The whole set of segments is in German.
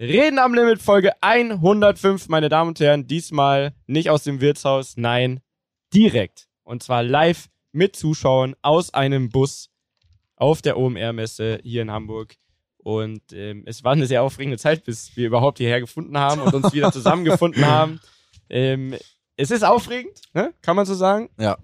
Reden am Limit Folge 105, meine Damen und Herren. Diesmal nicht aus dem Wirtshaus, nein, direkt. Und zwar live mit Zuschauern aus einem Bus auf der OMR-Messe hier in Hamburg. Und ähm, es war eine sehr aufregende Zeit, bis wir überhaupt hierher gefunden haben und uns wieder zusammengefunden haben. Ähm, es ist aufregend, ne? kann man so sagen. Ja.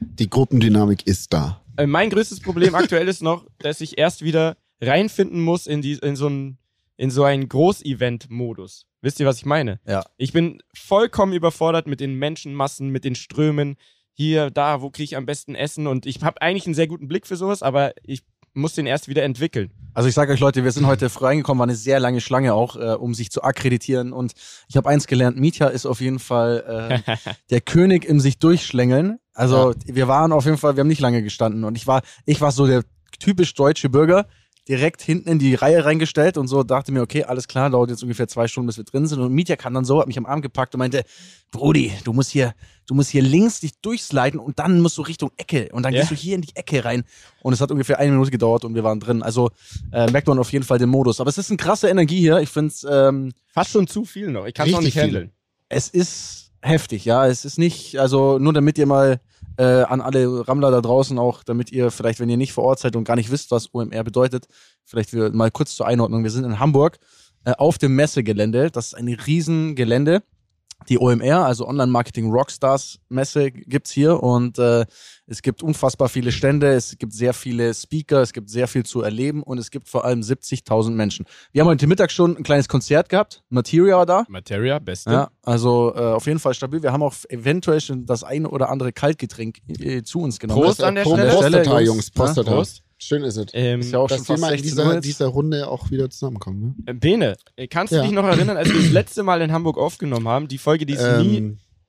Die Gruppendynamik ist da. Äh, mein größtes Problem aktuell ist noch, dass ich erst wieder reinfinden muss in, die, in so einen in so einen Groß-Event-Modus. Wisst ihr, was ich meine? Ja. Ich bin vollkommen überfordert mit den Menschenmassen, mit den Strömen. Hier, da, wo kriege ich am besten Essen? Und ich habe eigentlich einen sehr guten Blick für sowas, aber ich muss den erst wieder entwickeln. Also ich sage euch Leute, wir sind heute früh reingekommen, war eine sehr lange Schlange auch, äh, um sich zu akkreditieren. Und ich habe eins gelernt, Mietja ist auf jeden Fall äh, der König im sich durchschlängeln. Also ja. wir waren auf jeden Fall, wir haben nicht lange gestanden. Und ich war, ich war so der typisch deutsche Bürger, direkt hinten in die Reihe reingestellt und so dachte mir, okay, alles klar, dauert jetzt ungefähr zwei Stunden, bis wir drin sind. Und Mietja kam dann so, hat mich am Arm gepackt und meinte, Brudi, du musst hier, du musst hier links dich durchsliden und dann musst du Richtung Ecke und dann ja. gehst du hier in die Ecke rein. Und es hat ungefähr eine Minute gedauert und wir waren drin. Also äh, merkt man auf jeden Fall den Modus. Aber es ist eine krasse Energie hier. Ich finde es ähm, fast schon zu viel noch. Ich kann es auch nicht handeln. Es ist heftig, ja. Es ist nicht, also nur damit ihr mal äh, an alle Rammler da draußen auch, damit ihr vielleicht, wenn ihr nicht vor Ort seid und gar nicht wisst, was OMR bedeutet, vielleicht mal kurz zur Einordnung. Wir sind in Hamburg äh, auf dem Messegelände. Das ist ein Riesengelände. Die OMR, also Online Marketing Rockstars Messe, gibt's hier und äh, es gibt unfassbar viele Stände, es gibt sehr viele Speaker, es gibt sehr viel zu erleben und es gibt vor allem 70.000 Menschen. Wir haben heute Mittag schon ein kleines Konzert gehabt. Materia war da. Materia, beste. Ja, also äh, auf jeden Fall stabil. Wir haben auch eventuell schon das eine oder andere Kaltgetränk äh, zu uns genommen. Prost an der Stelle. Prostata, Jungs. Prostata. Prost. Schön ist es. Ähm, ist ja auch dass schon wir mal in dieser, dieser, Runde auch wieder zusammenkommen. Ne? Äh, Bene, äh, kannst du ja. dich noch erinnern, als wir das letzte Mal in Hamburg aufgenommen haben, die Folge, die es ähm, nie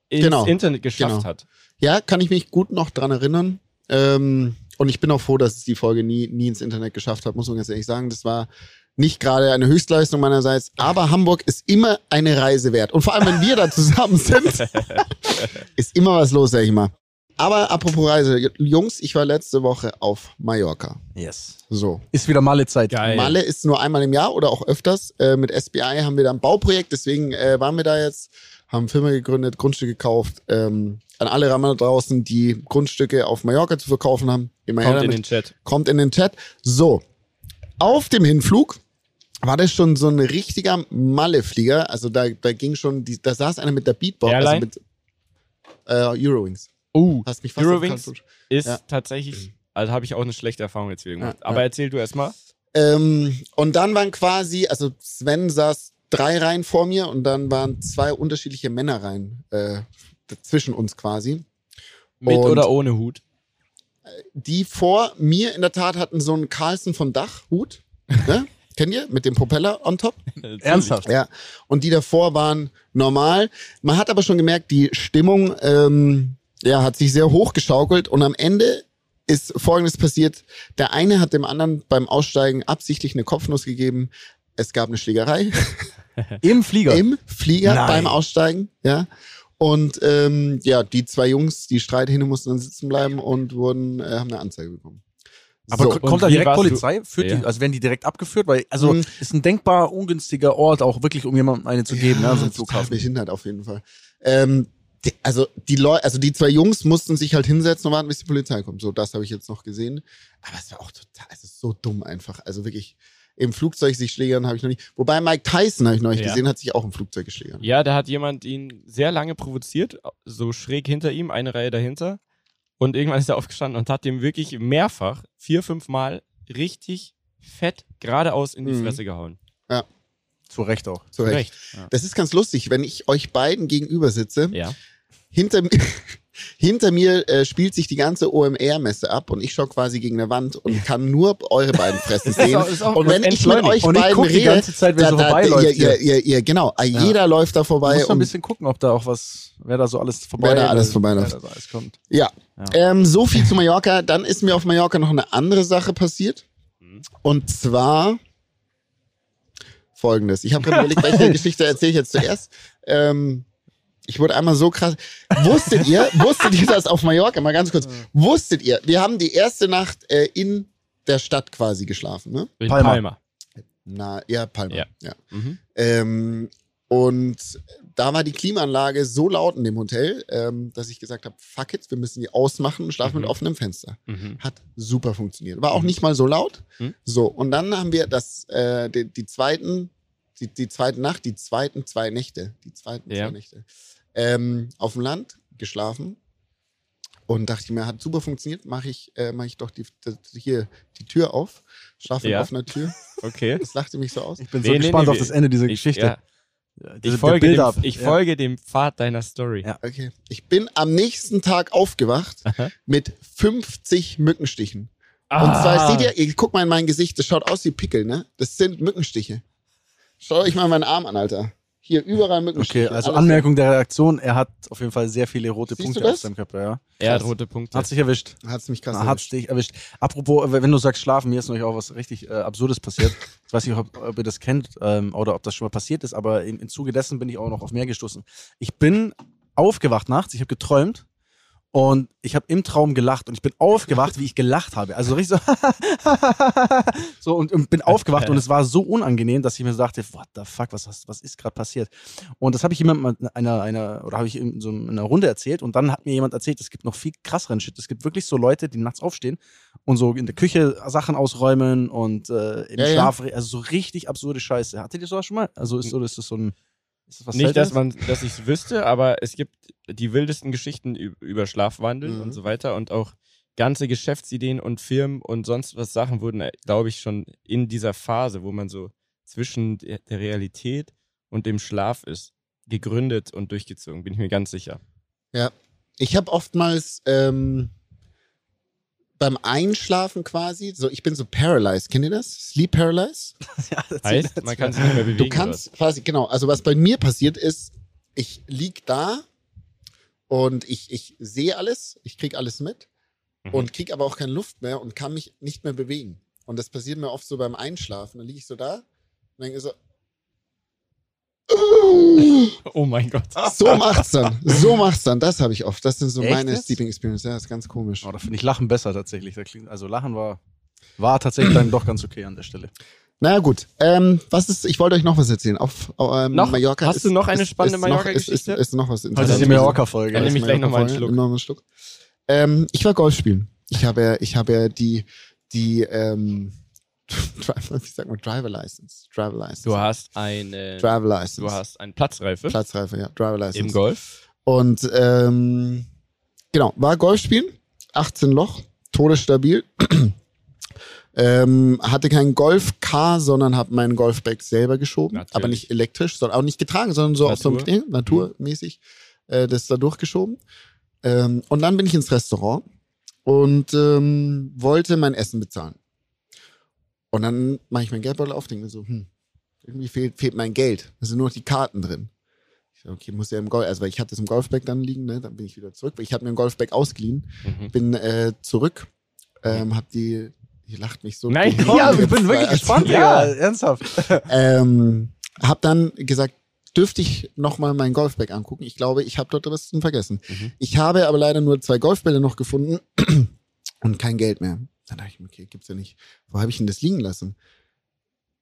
ins genau, Internet geschafft genau. hat? Ja, kann ich mich gut noch dran erinnern. Ähm, und ich bin auch froh, dass es die Folge nie, nie ins Internet geschafft hat, muss man ganz ehrlich sagen. Das war nicht gerade eine Höchstleistung meinerseits, aber Hamburg ist immer eine Reise wert. Und vor allem, wenn wir da zusammen sind, ist immer was los, sag ich mal. Aber apropos Reise, Jungs, ich war letzte Woche auf Mallorca. Yes. So. Ist wieder Malle-Zeit. Malle ist nur einmal im Jahr oder auch öfters. Äh, mit SBI haben wir da ein Bauprojekt, deswegen äh, waren wir da jetzt, haben Firma gegründet, Grundstücke gekauft. Ähm, an alle Rammer draußen, die Grundstücke auf Mallorca zu verkaufen haben. Immer Kommt in den Chat. Kommt in den Chat. So. Auf dem Hinflug war das schon so ein richtiger Malle-Flieger. Also da, da ging schon, die, da saß einer mit der Beatbox, also Airline? also mit äh, Eurowings. Oh, Hast mich fast Eurowings ist ja. tatsächlich, also habe ich auch eine schlechte Erfahrung jetzt wieder gemacht. Ja, Aber ja. erzähl du erstmal. Ähm, und dann waren quasi, also Sven saß drei Reihen vor mir und dann waren zwei unterschiedliche Männerreihen äh, zwischen uns quasi. Mit und oder ohne Hut? Die vor mir in der Tat hatten so einen Carlson von Dach Hut. Ne? Kennt ihr? Mit dem Propeller on top? Ernsthaft? Ja. Und die davor waren normal. Man hat aber schon gemerkt, die Stimmung ähm, ja, hat sich sehr hochgeschaukelt und am Ende ist Folgendes passiert. Der eine hat dem anderen beim Aussteigen absichtlich eine Kopfnuss gegeben. Es gab eine Schlägerei. Im Flieger? Im Flieger Nein. beim Aussteigen, ja. Und ähm, ja, die zwei Jungs, die Streithähne mussten dann sitzen bleiben und wurden, äh, haben eine Anzeige bekommen. Aber so, kommt da direkt Polizei? Führt ja. die, also werden die direkt abgeführt? Weil, also mhm. ist ein denkbar ungünstiger Ort, auch wirklich, um jemandem eine zu geben, ja, ne, so ein Flughafen. behindert auf jeden Fall. Ähm, die, also die Leute, also die zwei Jungs mussten sich halt hinsetzen und warten, bis die Polizei kommt. So, das habe ich jetzt noch gesehen. Aber es war auch total, es ist so dumm einfach. Also wirklich, im Flugzeug sich schlägern habe ich noch nicht. Wobei Mike Tyson, habe ich noch nicht ja. gesehen, hat sich auch im Flugzeug geschlägert. Ja, da hat jemand ihn sehr lange provoziert, so schräg hinter ihm, eine Reihe dahinter. Und irgendwann ist er aufgestanden und hat dem wirklich mehrfach, vier, fünf Mal, richtig fett geradeaus in die mhm. Fresse gehauen. Ja. Zu Recht auch. Zu Recht. Zu Recht. Ja. Das ist ganz lustig, wenn ich euch beiden gegenüber sitze. Ja. Hinter, hinter mir äh, spielt sich die ganze OMR-Messe ab und ich schaue quasi gegen eine Wand und kann nur eure beiden Fressen sehen. Ist auch, ist auch und wenn ich mit euch und beiden rede, die ganze Zeit, wer da, so vorbeiläuft. Ihr, ihr, ihr, ihr, genau, ja. jeder läuft da vorbei. Muss ein bisschen gucken, ob da auch was, wer da so alles vorbei Wer da alles vorbeiläuft. Da alles kommt. Ja. ja. Ähm, so viel zu Mallorca. Dann ist mir auf Mallorca noch eine andere Sache passiert. Mhm. Und zwar folgendes. Ich habe gerade überlegt, welche Geschichte erzähle ich jetzt zuerst. Ähm, ich wurde einmal so krass. Wusstet ihr, wusstet ihr das auf Mallorca? Mal ganz kurz. Wusstet ihr, wir haben die erste Nacht äh, in der Stadt quasi geschlafen, ne? In Palma. Palma. Na, ja, Palma. Ja. Ja. Mhm. Ähm, und da war die Klimaanlage so laut in dem Hotel, ähm, dass ich gesagt habe, fuck it, wir müssen die ausmachen und schlafen Mhm. mit offenem Fenster. Mhm. Hat super funktioniert. War auch Mhm. nicht mal so laut. Mhm. So, und dann haben wir das, äh, die, die zweiten, die, die zweite Nacht, die zweiten zwei Nächte, die zweiten Ja. zwei Nächte, ähm, auf dem Land geschlafen. Und dachte ich mir, hat super funktioniert, mache ich, äh, mach ich doch die, die, hier die Tür auf, schlafe mit Ja. offener Tür. Okay. Das lachte mich so aus. Ich bin Nee, so nee, gespannt nee, auf das Ende dieser Ich, Geschichte. ja, ich, folge, dem, ich Ja. folge dem Pfad deiner Story. Ja. Okay. Ich bin am nächsten Tag aufgewacht Aha. mit 50 Mückenstichen. Ah. Und zwar seht ihr, ihr guckt mal in mein Gesicht, das schaut aus wie Pickel, ne? Das sind Mückenstiche. Schaut euch mal meinen Arm an, Alter. Hier überall Mückenstiche. Okay, also Anmerkung der Redaktion, er hat auf jeden Fall sehr viele rote Siehst Punkte auf seinem Körper, ja. Er hat rote Punkte. Hat sich erwischt. Hat's mich krass Hat erwischt. dich erwischt. Apropos, wenn du sagst schlafen, mir ist neulich auch was richtig äh, Absurdes passiert. Ich weiß nicht, ob, ob ihr das kennt ähm, oder ob das schon mal passiert ist, aber im, im Zuge dessen bin ich auch noch auf mehr gestoßen. Ich bin aufgewacht nachts, ich habe geträumt und ich habe im Traum gelacht und ich bin aufgewacht, wie ich gelacht habe. Also richtig so, so und, und bin aufgewacht und es war so unangenehm, dass ich mir so dachte, what the fuck, was, was, was ist gerade passiert? Und das habe ich jemandem einer, einer, oder habe ich in so einer Runde erzählt und dann hat mir jemand erzählt, es gibt noch viel krasseren Shit. Es gibt wirklich so Leute, die nachts aufstehen und so in der Küche Sachen ausräumen und äh, im Ja, ja. Schlaf, also so richtig absurde Scheiße. Hattet ihr sowas schon mal? Also ist, so, ist das so ein, das was Nicht, dass man, dass ich es wüsste, aber es gibt die wildesten Geschichten über Schlafwandel Mhm. und so weiter und auch ganze Geschäftsideen und Firmen und sonst was Sachen wurden, glaube ich, schon in dieser Phase, wo man so zwischen der Realität und dem Schlaf ist, gegründet und durchgezogen, bin ich mir ganz sicher. Ich habe oftmals ähm, beim Einschlafen quasi, so ich bin so paralyzed, kennt ihr das? Sleep paralyzed? ja, erzähl, Heißt, man kann sich nicht mehr bewegen. Du kannst quasi, genau, also was bei mir passiert ist, ich lieg da und ich, ich sehe alles, ich krieg alles mit Mhm. und krieg aber auch keine Luft mehr und kann mich nicht mehr bewegen. Und das passiert mir oft so beim Einschlafen. Dann liege ich so da und denke so? Oh mein Gott. so macht's dann. So macht's dann. Das habe ich oft. Das sind so Echt meine jetzt? Sleeping Experience. Ja, das ist ganz komisch. Oh, da finde ich Lachen besser tatsächlich. Also Lachen war, war tatsächlich dann doch ganz okay an der Stelle. Naja, gut. Ähm, was ist, ich wollte euch noch was erzählen. Auf ähm, Noch? Mallorca. Hast du noch eine spannende Mallorca-Geschichte? Ist, ist, ist noch was Also Interessantes. die Mallorca-Folge. Dann nehme ich gleich noch mal einen. Schluck. Noch einen Schluck. Ähm, ich war Golf spielen. Ich habe, ja- ich habe ja die, die, ähm, Driver, wie sagt man, Driver License. Driver License. Du hast eine, Driver License. du hast eine Platzreife Platzreife, ja. Driver License. im Golf. Und ähm, genau, war Golf spielen, 18 Loch, todesstabil. ähm, hatte kein Golf-Car, sondern habe meinen Golfbag selber geschoben. Natürlich. Aber nicht elektrisch, sondern auch nicht getragen, sondern so auf so einem Natur. Knie, naturmäßig. Äh, das da durchgeschoben. Ähm, und dann bin ich ins Restaurant und ähm, wollte mein Essen bezahlen. Und dann mache ich mein Geldbeutel auf, denke mir so, hm, irgendwie fehlt, fehlt mein Geld. Da sind nur noch die Karten drin. Ich so, okay, muss ja im Golf, also weil ich hatte es im Golfbag dann liegen, ne? dann bin ich wieder zurück. Ich hatte mir ein Golfbag ausgeliehen, Mhm. bin äh, zurück, ähm, hab die, die lacht mich so. Nein, komm, Ja, ich bin wirklich gespannt, Ja. ernsthaft. ähm, hab dann gesagt, dürfte ich nochmal mein Golfbag angucken? Ich glaube, ich habe dort was zum Vergessen. Mhm. Ich habe aber leider nur zwei Golfbälle noch gefunden und kein Geld mehr. Dann dachte ich mir, okay, gibt's ja nicht. Wo habe ich denn das liegen lassen?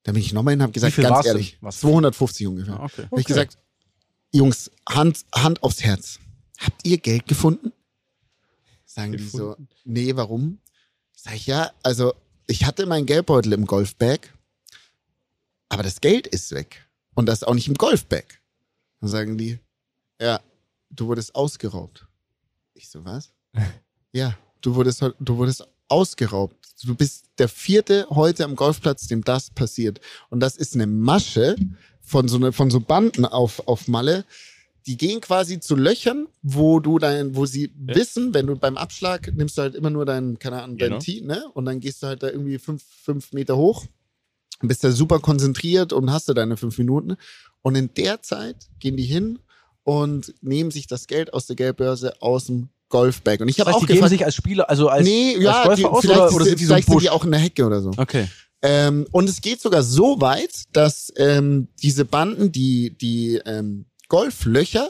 Dann bin ich nochmal hin und habe gesagt, viel ganz denn? ehrlich, Was- 250 ungefähr. Ja, okay. Habe ich gesagt, Jungs, Hand, Hand aufs Herz. Habt ihr Geld gefunden? Sagen die so, nee, warum? Sag ich, ja, also ich hatte meinen Geldbeutel im Golfbag, aber das Geld ist weg. Und das auch nicht im Golfbag. Dann sagen die, ja, du wurdest ausgeraubt. Ich so, was? ja, du wurdest, du wurdest ausgeraubt. Du bist der vierte heute am Golfplatz, dem das passiert. Und das ist eine Masche von so, ne, von so Banden auf, auf Malle. Die gehen quasi zu Löchern, wo du dein, wo sie Ja. wissen, wenn du beim Abschlag nimmst du halt immer nur dein, keine Ahnung, dein Genau. Tee, ne? Und dann gehst du halt da irgendwie fünf, fünf Meter hoch, bist da super konzentriert und hast da deine fünf Minuten. Und in der Zeit gehen die hin und nehmen sich das Geld aus der Geldbörse aus dem Golfbag. Und ich habe auch die geben gefragt, sich als Spieler, also als, nee, als ja, Golfer aus vielleicht, oder, oder sind, die so vielleicht sind die auch in der Hecke oder so. Okay. Ähm, und es geht sogar so weit, dass ähm, diese Banden die, die ähm, Golflöcher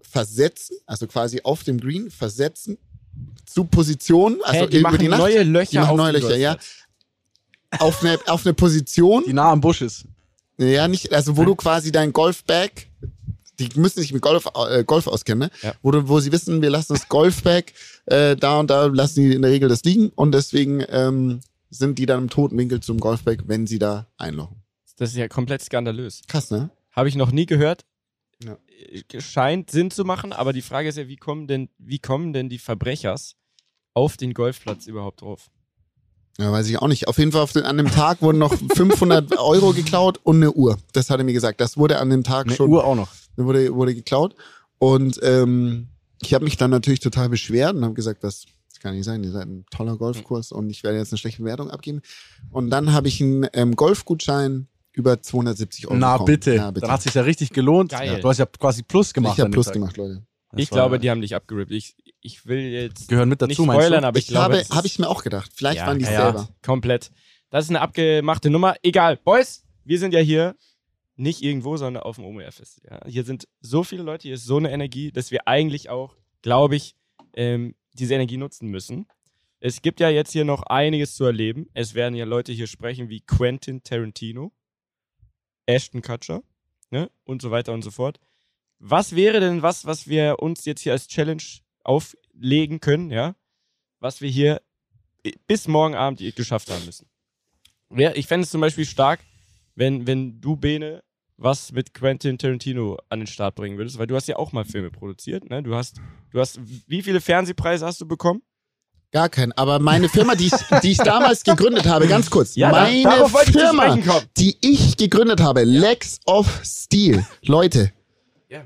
versetzen, also quasi auf dem Green versetzen zu Positionen, also Hä, die über die Nacht. neue Löcher die auf neue Löcher, ja. Auf eine, auf eine Position, Die nah am Busch ist. ja nicht, also wo du quasi dein Golfbag, die müssen sich mit Golf, äh, Golf auskennen, ne? Ja. Wo, wo sie wissen, wir lassen das Golfbag äh, da und da lassen die in der Regel das liegen und deswegen ähm, sind die dann im toten Winkel zum Golfbag, wenn sie da einlochen. Das ist ja komplett skandalös. Krass, ne? Habe ich noch nie gehört. Ja. Äh, Scheint Sinn zu machen, aber die Frage ist ja, wie kommen denn, wie kommen denn die Verbrechers auf den Golfplatz überhaupt drauf? Ja, weiß ich auch nicht. Auf jeden Fall den, an dem Tag wurden noch 500 Euro geklaut und eine Uhr. Das hat er mir gesagt. Das wurde an dem Tag Eine schon Uhr auch noch. Wurde, wurde geklaut. Und ähm, ich habe mich dann natürlich total beschwert und habe gesagt, das, kann nicht sein, ihr seid ein toller Golfkurs und ich werde jetzt eine schlechte Bewertung abgeben. Und dann habe ich einen ähm, Golfgutschein über 270 Euro Na bekommen. bitte. Na, bitte. Dann hat sich ja richtig gelohnt. Geil. Du hast ja quasi Plus gemacht. ich habe Plus Tag. gemacht, Leute. Das ich glaube, die haben dich abgerippt. Ich, ich will jetzt Gehören mit nicht dazu, meinst spoilern, aber ich, Ich, glaube, habe, es habe ich mir auch gedacht. Vielleicht Ja, waren die ja, selber. komplett. Das ist eine abgemachte Nummer. Egal. Boys, wir sind ja hier nicht irgendwo, sondern auf dem OMR-Fest. Ja. Hier sind so viele Leute, hier ist so eine Energie, dass wir eigentlich auch, glaube ich, ähm, diese Energie nutzen müssen. Es gibt ja jetzt hier noch einiges zu erleben. Es werden ja Leute hier sprechen wie Quentin Tarantino, Ashton Kutcher ne? und so weiter und so fort. Was wäre denn was, was wir uns jetzt hier als Challenge auflegen können, ja? Was wir hier bis morgen Abend geschafft haben müssen. Wer- Ich fände es zum Beispiel stark, wenn, wenn du, Bene, was mit Quentin Tarantino an den Start bringen würdest, weil du hast ja auch mal Filme produziert, ne? Du hast, du hast, wie viele Fernsehpreise hast du bekommen? Gar keinen. Aber meine Firma, die ich, die ich damals gegründet habe, ganz kurz. da- meine ich zu Firma, kommen. die ich gegründet habe, Lex of Steel. Leute, Ja.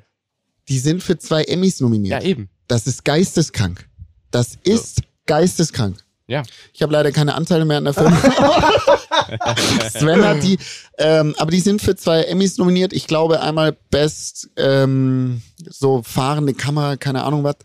die sind für zwei Emmys nominiert. Ja, eben. Das ist geisteskrank. Das ist geisteskrank. Ja. Ich habe leider keine Anteile mehr an der Firma. Sven hat die, ähm, aber die sind für zwei Emmys nominiert. Ich glaube einmal Best ähm, so fahrende Kamera, keine Ahnung was,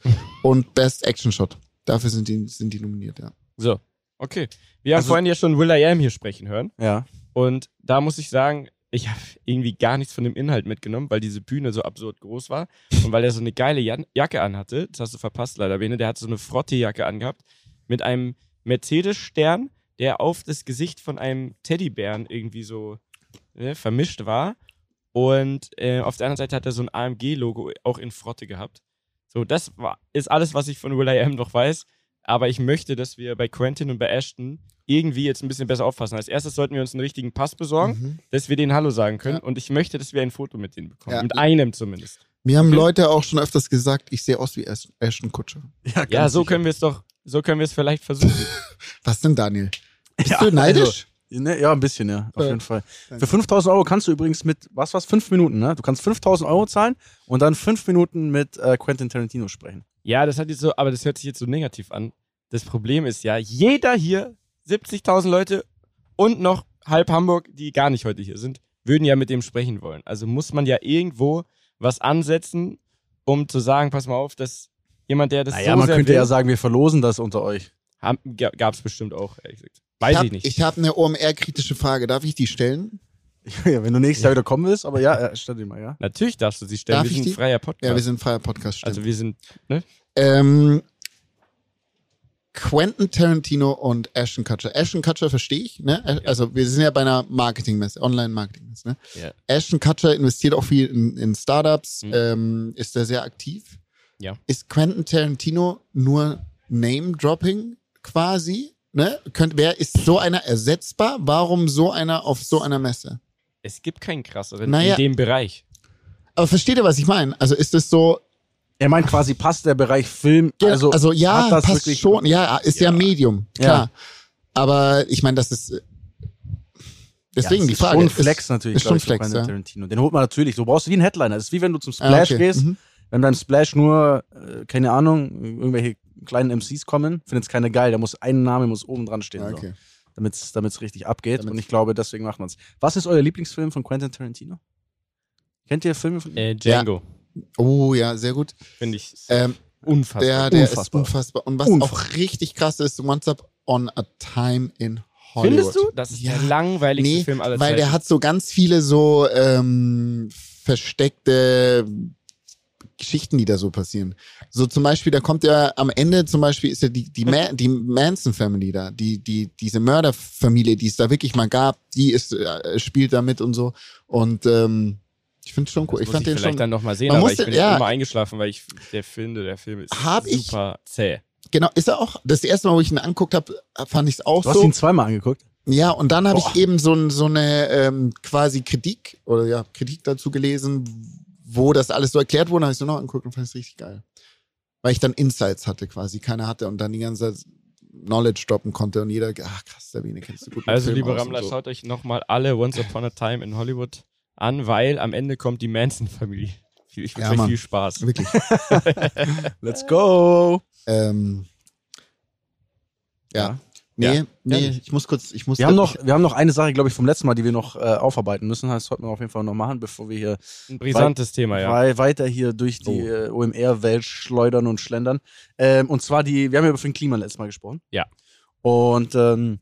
und Best Action Shot. Dafür sind die, sind die nominiert, ja. So, okay. Wir haben Also- vorhin ja schon Will I Am hier sprechen hören. Ja. Und da muss ich sagen, ich habe irgendwie gar nichts von dem Inhalt mitgenommen, weil diese Bühne so absurd groß war und weil er so eine geile Jan Jacke anhatte. Das hast du verpasst leider, Bene. Der hat so eine Frottee-Jacke angehabt mit einem Mercedes-Stern, der auf das Gesicht von einem Teddybären irgendwie so ne, vermischt war. Und äh, auf der anderen Seite hat er so ein AMG-Logo auch in Frotte gehabt. So, das war, ist alles, was ich von Will I Am noch weiß. Aber ich möchte, dass wir bei Quentin und bei Ashton irgendwie jetzt ein bisschen besser aufpassen. Als erstes sollten wir uns einen richtigen Pass besorgen, Mhm. dass wir denen Hallo sagen können. Ja. Und ich möchte, dass wir ein Foto mit denen bekommen. Ja. Mit einem zumindest. Mir haben Okay. Leute auch schon öfters gesagt, ich sehe aus wie Ash- Ashton Kutscher. Ja, Ja, so können wir es doch, so können wir es vielleicht versuchen. Was denn, Daniel? Bist Ja, du neidisch? Also, ne, ja, ein bisschen, ja, auf Ja. jeden Fall. Für 5000 Euro kannst du übrigens mit, was war's, fünf Minuten, ne? Du kannst 5000 Euro zahlen und dann fünf Minuten mit äh, Quentin Tarantino sprechen. ja, das hat jetzt so, aber das hört sich jetzt so negativ an. Das Problem ist ja, jeder hier, 70.000 Leute und noch halb Hamburg, die gar nicht heute hier sind, würden ja mit dem sprechen wollen. Also muss man ja irgendwo was ansetzen, um zu sagen, pass mal auf, dass jemand, der das Naja, so man könnte will, ja sagen, wir verlosen das unter euch. gab es bestimmt auch, ehrlich gesagt. Weiß hab, ich nicht. Ich habe eine OMR-kritische Frage. Darf ich die stellen? ja, wenn du nächstes Jahr wieder kommen willst, aber ja, äh, stell dir mal, ja. Natürlich darfst du sie stellen. Darf wir ich sind ein freier Podcast. Ja, wir sind ein freier Podcast. Stimmt. also wir sind, ne? Ähm, Quentin Tarantino und Ashton Kutcher. Ashton Kutcher verstehe ich, ne? Also wir sind ja bei einer Marketingmesse, Online-Marketingmesse, ne? Ja. Ashton Kutcher investiert auch viel in, in Startups, Mhm. ähm, ist da sehr aktiv. Ja. Ist Quentin Tarantino nur Name-Dropping quasi? Ne? Könnt, wer ist so einer ersetzbar? Warum so einer auf so einer Messe? Es gibt keinen krasseren Naja. in dem Bereich. Aber versteht ihr, was ich meine? Also ist es so, Er meint quasi, passt der Bereich Film, also, also, ja, hat das passt wirklich- schon, ja, ist ja, Ja. Medium, Ja. klar. Aber ich meine, das ist äh, deswegen ja, die ist Frage. Schon ein Flex natürlich, ist schon ich, für Flex, Quentin ja. Tarantino. Den holt man natürlich. So brauchst du wie ein Headliner. Das ist wie wenn du zum Ah, Splash okay. gehst. Mhm. Wenn beim Splash nur, äh, keine Ahnung, irgendwelche kleinen MCs kommen, findet es keiner geil. Da muss ein Name muss oben dran stehen, Ja, so, okay. damit es richtig abgeht. Damit's- Und ich glaube, deswegen macht man es. Was ist euer Lieblingsfilm von Quentin Tarantino? Kennt ihr Filme von? Äh, Django. Oh ja, sehr gut. Finde ich Ähm, unfassbar. der der ist Unfassbar. unfassbar. Und was Unfassbar. auch richtig krass ist, Once Up on a Time in Hollywood. Findest du? Das ist Ja. der langweiligste Nee, Film aller weil Zeiten. der hat so ganz viele so ähm, versteckte Geschichten, die da so passieren. So zum Beispiel, da kommt ja am Ende zum Beispiel ist ja die, die, Ma die Manson Family da, die, die, diese Mörderfamilie, die es da wirklich mal gab, die ist, äh, spielt da mit und so. Und ähm, ich finde es schon cool. Das ich muss fand ich den vielleicht schon. dann nochmal sehen, Man aber muss ich den- bin ja. immer eingeschlafen, weil ich der finde, der Film ist Hab ich- super zäh. Genau, ist er auch. Das erste Mal, wo ich ihn anguckt habe, fand ich es auch Du hast so. ihn zweimal angeguckt. Ja, und dann habe ich eben so, so eine ähm, quasi Kritik oder ja, Kritik dazu gelesen, wo das alles so erklärt wurde, habe ich so noch angeguckt und fand es richtig geil. Weil ich dann Insights hatte quasi, keiner hatte und dann die ganze Zeit Knowledge droppen konnte und jeder, ach krass, Sabine, kennst du gut. Also, Film liebe Rammler, so. schaut euch nochmal alle Once Upon a Time in Hollywood an, weil am Ende kommt die Manson-Familie. Viel- Ich wünsche Ja, euch Mann. viel Spaß. Wirklich. Let's go. ähm, ja. Ja. Nee, Ja. nee, Ja. ich muss kurz, ich muss Wir haben noch, wir haben noch eine Sache, glaube ich, vom letzten Mal, die wir noch äh, aufarbeiten müssen. Das sollten wir auf jeden Fall noch machen, bevor wir hier Ein brisantes Thema, ja. wei- weiter hier durch die Oh. äh, OMR-Welt schleudern und schlendern. Ähm, und zwar die, wir haben ja über den Klima letztes Mal gesprochen. Ja. Und ähm,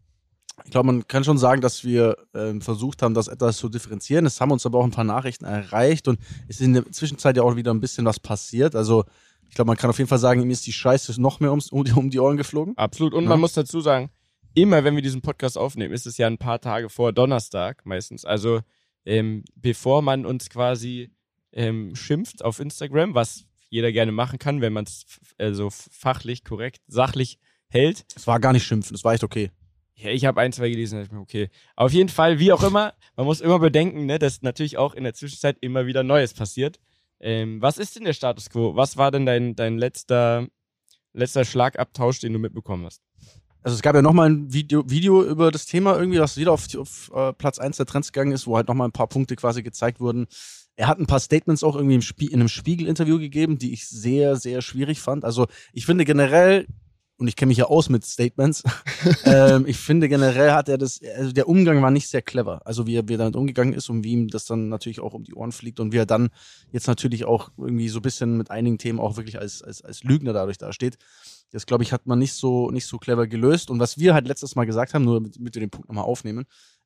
ich glaube, man kann schon sagen, dass wir ähm, versucht haben, das etwas zu differenzieren. Es haben uns aber auch ein paar Nachrichten erreicht und es ist in der Zwischenzeit ja auch wieder ein bisschen was passiert. Also ich glaube, man kann auf jeden Fall sagen, ihm ist die Scheiße noch mehr ums, um, die, um die Ohren geflogen. Absolut. Und Ja. man muss dazu sagen, immer wenn wir diesen Podcast aufnehmen, ist es ja ein paar Tage vor Donnerstag meistens. Also ähm, bevor man uns quasi ähm, schimpft auf Instagram, was jeder gerne machen kann, wenn man es also fachlich korrekt, sachlich hält. Es war gar nicht schimpfen, es war echt okay. Ja, ich habe ein, zwei gelesen, dachte ich mir, okay. Auf jeden Fall, wie auch immer, man muss immer bedenken, ne, dass natürlich auch in der Zwischenzeit immer wieder Neues passiert. Ähm, was ist denn der Status quo? Was war denn dein, dein letzter, letzter Schlagabtausch, den du mitbekommen hast? Also es gab ja nochmal ein Video, Video über das Thema irgendwie, was wieder auf, auf äh, Platz 1 der Trends gegangen ist, wo halt nochmal ein paar Punkte quasi gezeigt wurden. Er hat ein paar Statements auch irgendwie im in einem Spiegel-Interview gegeben, die ich sehr, sehr schwierig fand. Also ich finde generell, und ich kenne mich ja aus mit Statements, ähm, ich finde generell hat er das, also der Umgang war nicht sehr clever. Also wie er, wie er damit umgegangen ist und wie ihm das dann natürlich auch um die Ohren fliegt und wie er dann jetzt natürlich auch irgendwie so ein bisschen mit einigen Themen auch wirklich als, als, als Lügner dadurch dasteht. Das, glaube ich, hat man nicht so, nicht so clever gelöst. Und was wir halt letztes Mal gesagt haben, nur damit wir den Punkt nochmal aufnehmen,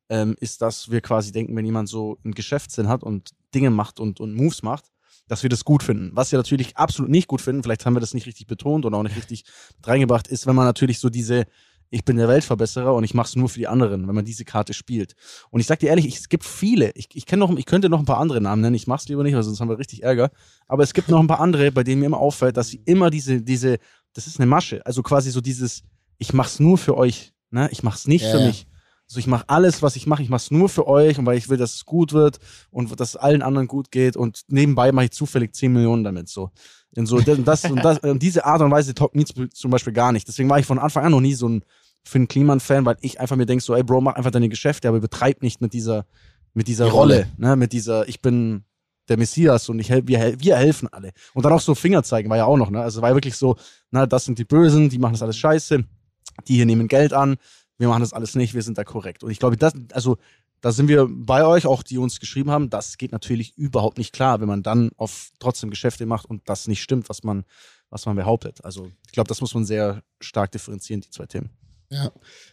ähm, ist, dass wir quasi denken, wenn jemand so einen Geschäftssinn hat und Dinge macht und, und Moves macht, dass wir das gut finden. Was wir natürlich absolut nicht gut finden, vielleicht haben wir das nicht richtig betont und auch nicht richtig reingebracht, ist, wenn man natürlich so diese, ich bin der Weltverbesserer und ich mache es nur für die anderen, wenn man diese Karte spielt. Und ich sag dir ehrlich, ich, es gibt viele. Ich, ich, noch, ich könnte noch ein paar andere Namen nennen. Ich mach's lieber nicht, weil sonst haben wir richtig Ärger. Aber es gibt noch ein paar andere, bei denen mir immer auffällt, dass sie immer diese, diese, das ist eine Masche. Also quasi so dieses, ich mach's nur für euch. Ne? Ich mach's nicht Ja, für mich. Also ich mache alles, was ich mache, ich mache es nur für euch und weil ich will, dass es gut wird und dass es allen anderen gut geht und nebenbei mache ich zufällig 10 Millionen damit so. Und so das, das, und das und diese Art und Weise taugt mir zum Beispiel gar nicht. Deswegen war ich von Anfang an noch nie so ein Finn Kliman-Fan, weil ich einfach mir denke so, ey Bro, mach einfach deine Geschäfte, aber betreib nicht mit dieser, mit dieser Die Rolle, Rolle. ne, mit dieser, ich bin der Messias und ich wir, wir helfen alle. Und dann auch so Finger zeigen, war ja auch noch, ne? Also war ja wirklich so, na, das sind die Bösen, die machen das alles scheiße, die hier nehmen Geld an, wir machen das alles nicht, wir sind da korrekt. Und ich glaube, das, also da sind wir bei euch, auch die uns geschrieben haben, das geht natürlich überhaupt nicht klar, wenn man dann auf trotzdem Geschäfte macht und das nicht stimmt, was man, was man behauptet. Also ich glaube, das muss man sehr stark differenzieren, die zwei Themen. Ja.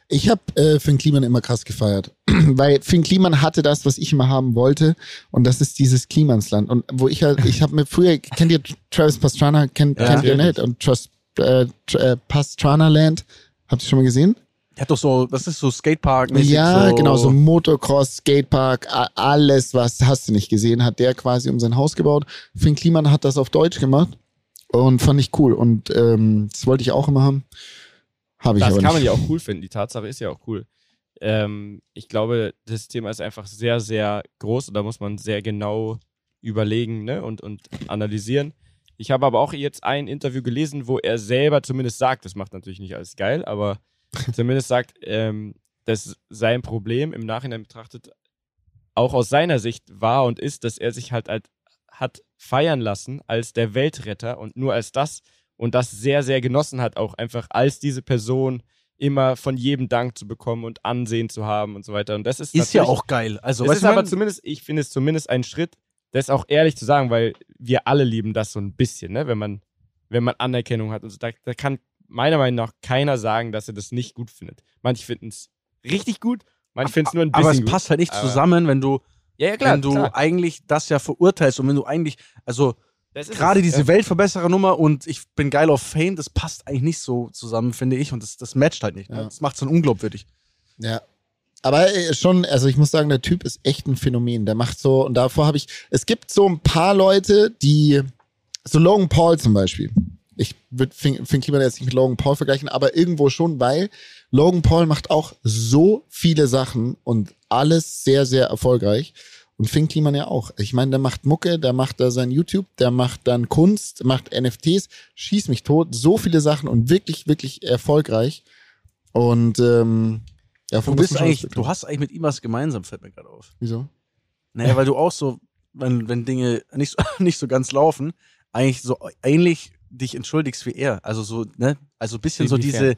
Ich habe äh, Finn Kliman immer krass gefeiert, weil Finn Kliman hatte das, was ich immer haben wollte und das ist dieses Klimansland und wo ich halt, ich habe mir früher, kennt ihr Travis Pastrana, kennt, Ja, kennt ihr nicht und Trust, äh, äh, Pastrana Land, habt ihr schon mal gesehen? Der hat doch so, das ist so Skatepark. Ja, so, genau, so Motocross, Skatepark, alles, was hast du nicht gesehen, hat der quasi um sein Haus gebaut. Finn Kliman hat das auf Deutsch gemacht und fand ich cool und ähm, das wollte ich auch immer haben. Habe ich Das aber kann man nicht. ja auch cool finden. Die Tatsache ist ja auch cool. Ähm, ich glaube, das Thema ist einfach sehr, sehr groß und da muss man sehr genau überlegen ne? und, und analysieren. Ich habe aber auch jetzt ein Interview gelesen, wo er selber zumindest sagt, das macht natürlich nicht alles geil, aber zumindest sagt, ähm, dass sein Problem im Nachhinein betrachtet auch aus seiner Sicht war und ist, dass er sich halt, halt hat feiern lassen als der Weltretter und nur als das und das sehr, sehr genossen hat, auch einfach als diese Person immer von jedem Dank zu bekommen und Ansehen zu haben und so weiter. Und das ist, Ist ja auch geil. Also, es ist aber zumindest, ich finde es zumindest ein Schritt, das auch ehrlich zu sagen, weil wir alle lieben das so ein bisschen, ne? wenn man, wenn man Anerkennung hat. Und so. da, da kann meiner Meinung nach keiner sagen, dass er das nicht gut findet. Manche finden es richtig gut, manche finden es nur ein bisschen aber es gut. passt halt nicht Aber- zusammen, wenn du, ja, ja, klar, wenn du klar. eigentlich das ja verurteilst und wenn du eigentlich, also Das ist gerade es. diese Ja. Weltverbesserer-Nummer und ich bin geil auf Fame, das passt eigentlich nicht so zusammen, finde ich. Und das, das matcht halt nicht. Ne? Ja. Das macht es dann unglaubwürdig. Ja. Aber äh, schon, also ich muss sagen, der Typ ist echt ein Phänomen. Der macht so, und davor habe ich, es gibt so ein paar Leute, die, so Logan Paul zum Beispiel. Ich würde Finn Finn Kliman jetzt nicht mit Logan Paul vergleichen, aber irgendwo schon, weil Logan Paul macht auch so viele Sachen und alles sehr, sehr erfolgreich. Und Finn Kliman ja auch. Ich meine, der macht Mucke, der macht da sein YouTube, der macht dann Kunst, macht NFTs, schieß mich tot, so viele Sachen und wirklich, wirklich erfolgreich. Und ähm, ja, Du bist eigentlich, du hast eigentlich mit ihm was gemeinsam, fällt mir gerade auf. Wieso? Naja, weil du auch so, wenn, wenn Dinge nicht so, nicht so ganz laufen, eigentlich so ähnlich dich entschuldigst wie er. Also so, ne? Also ein bisschen so Inwiefern? diese,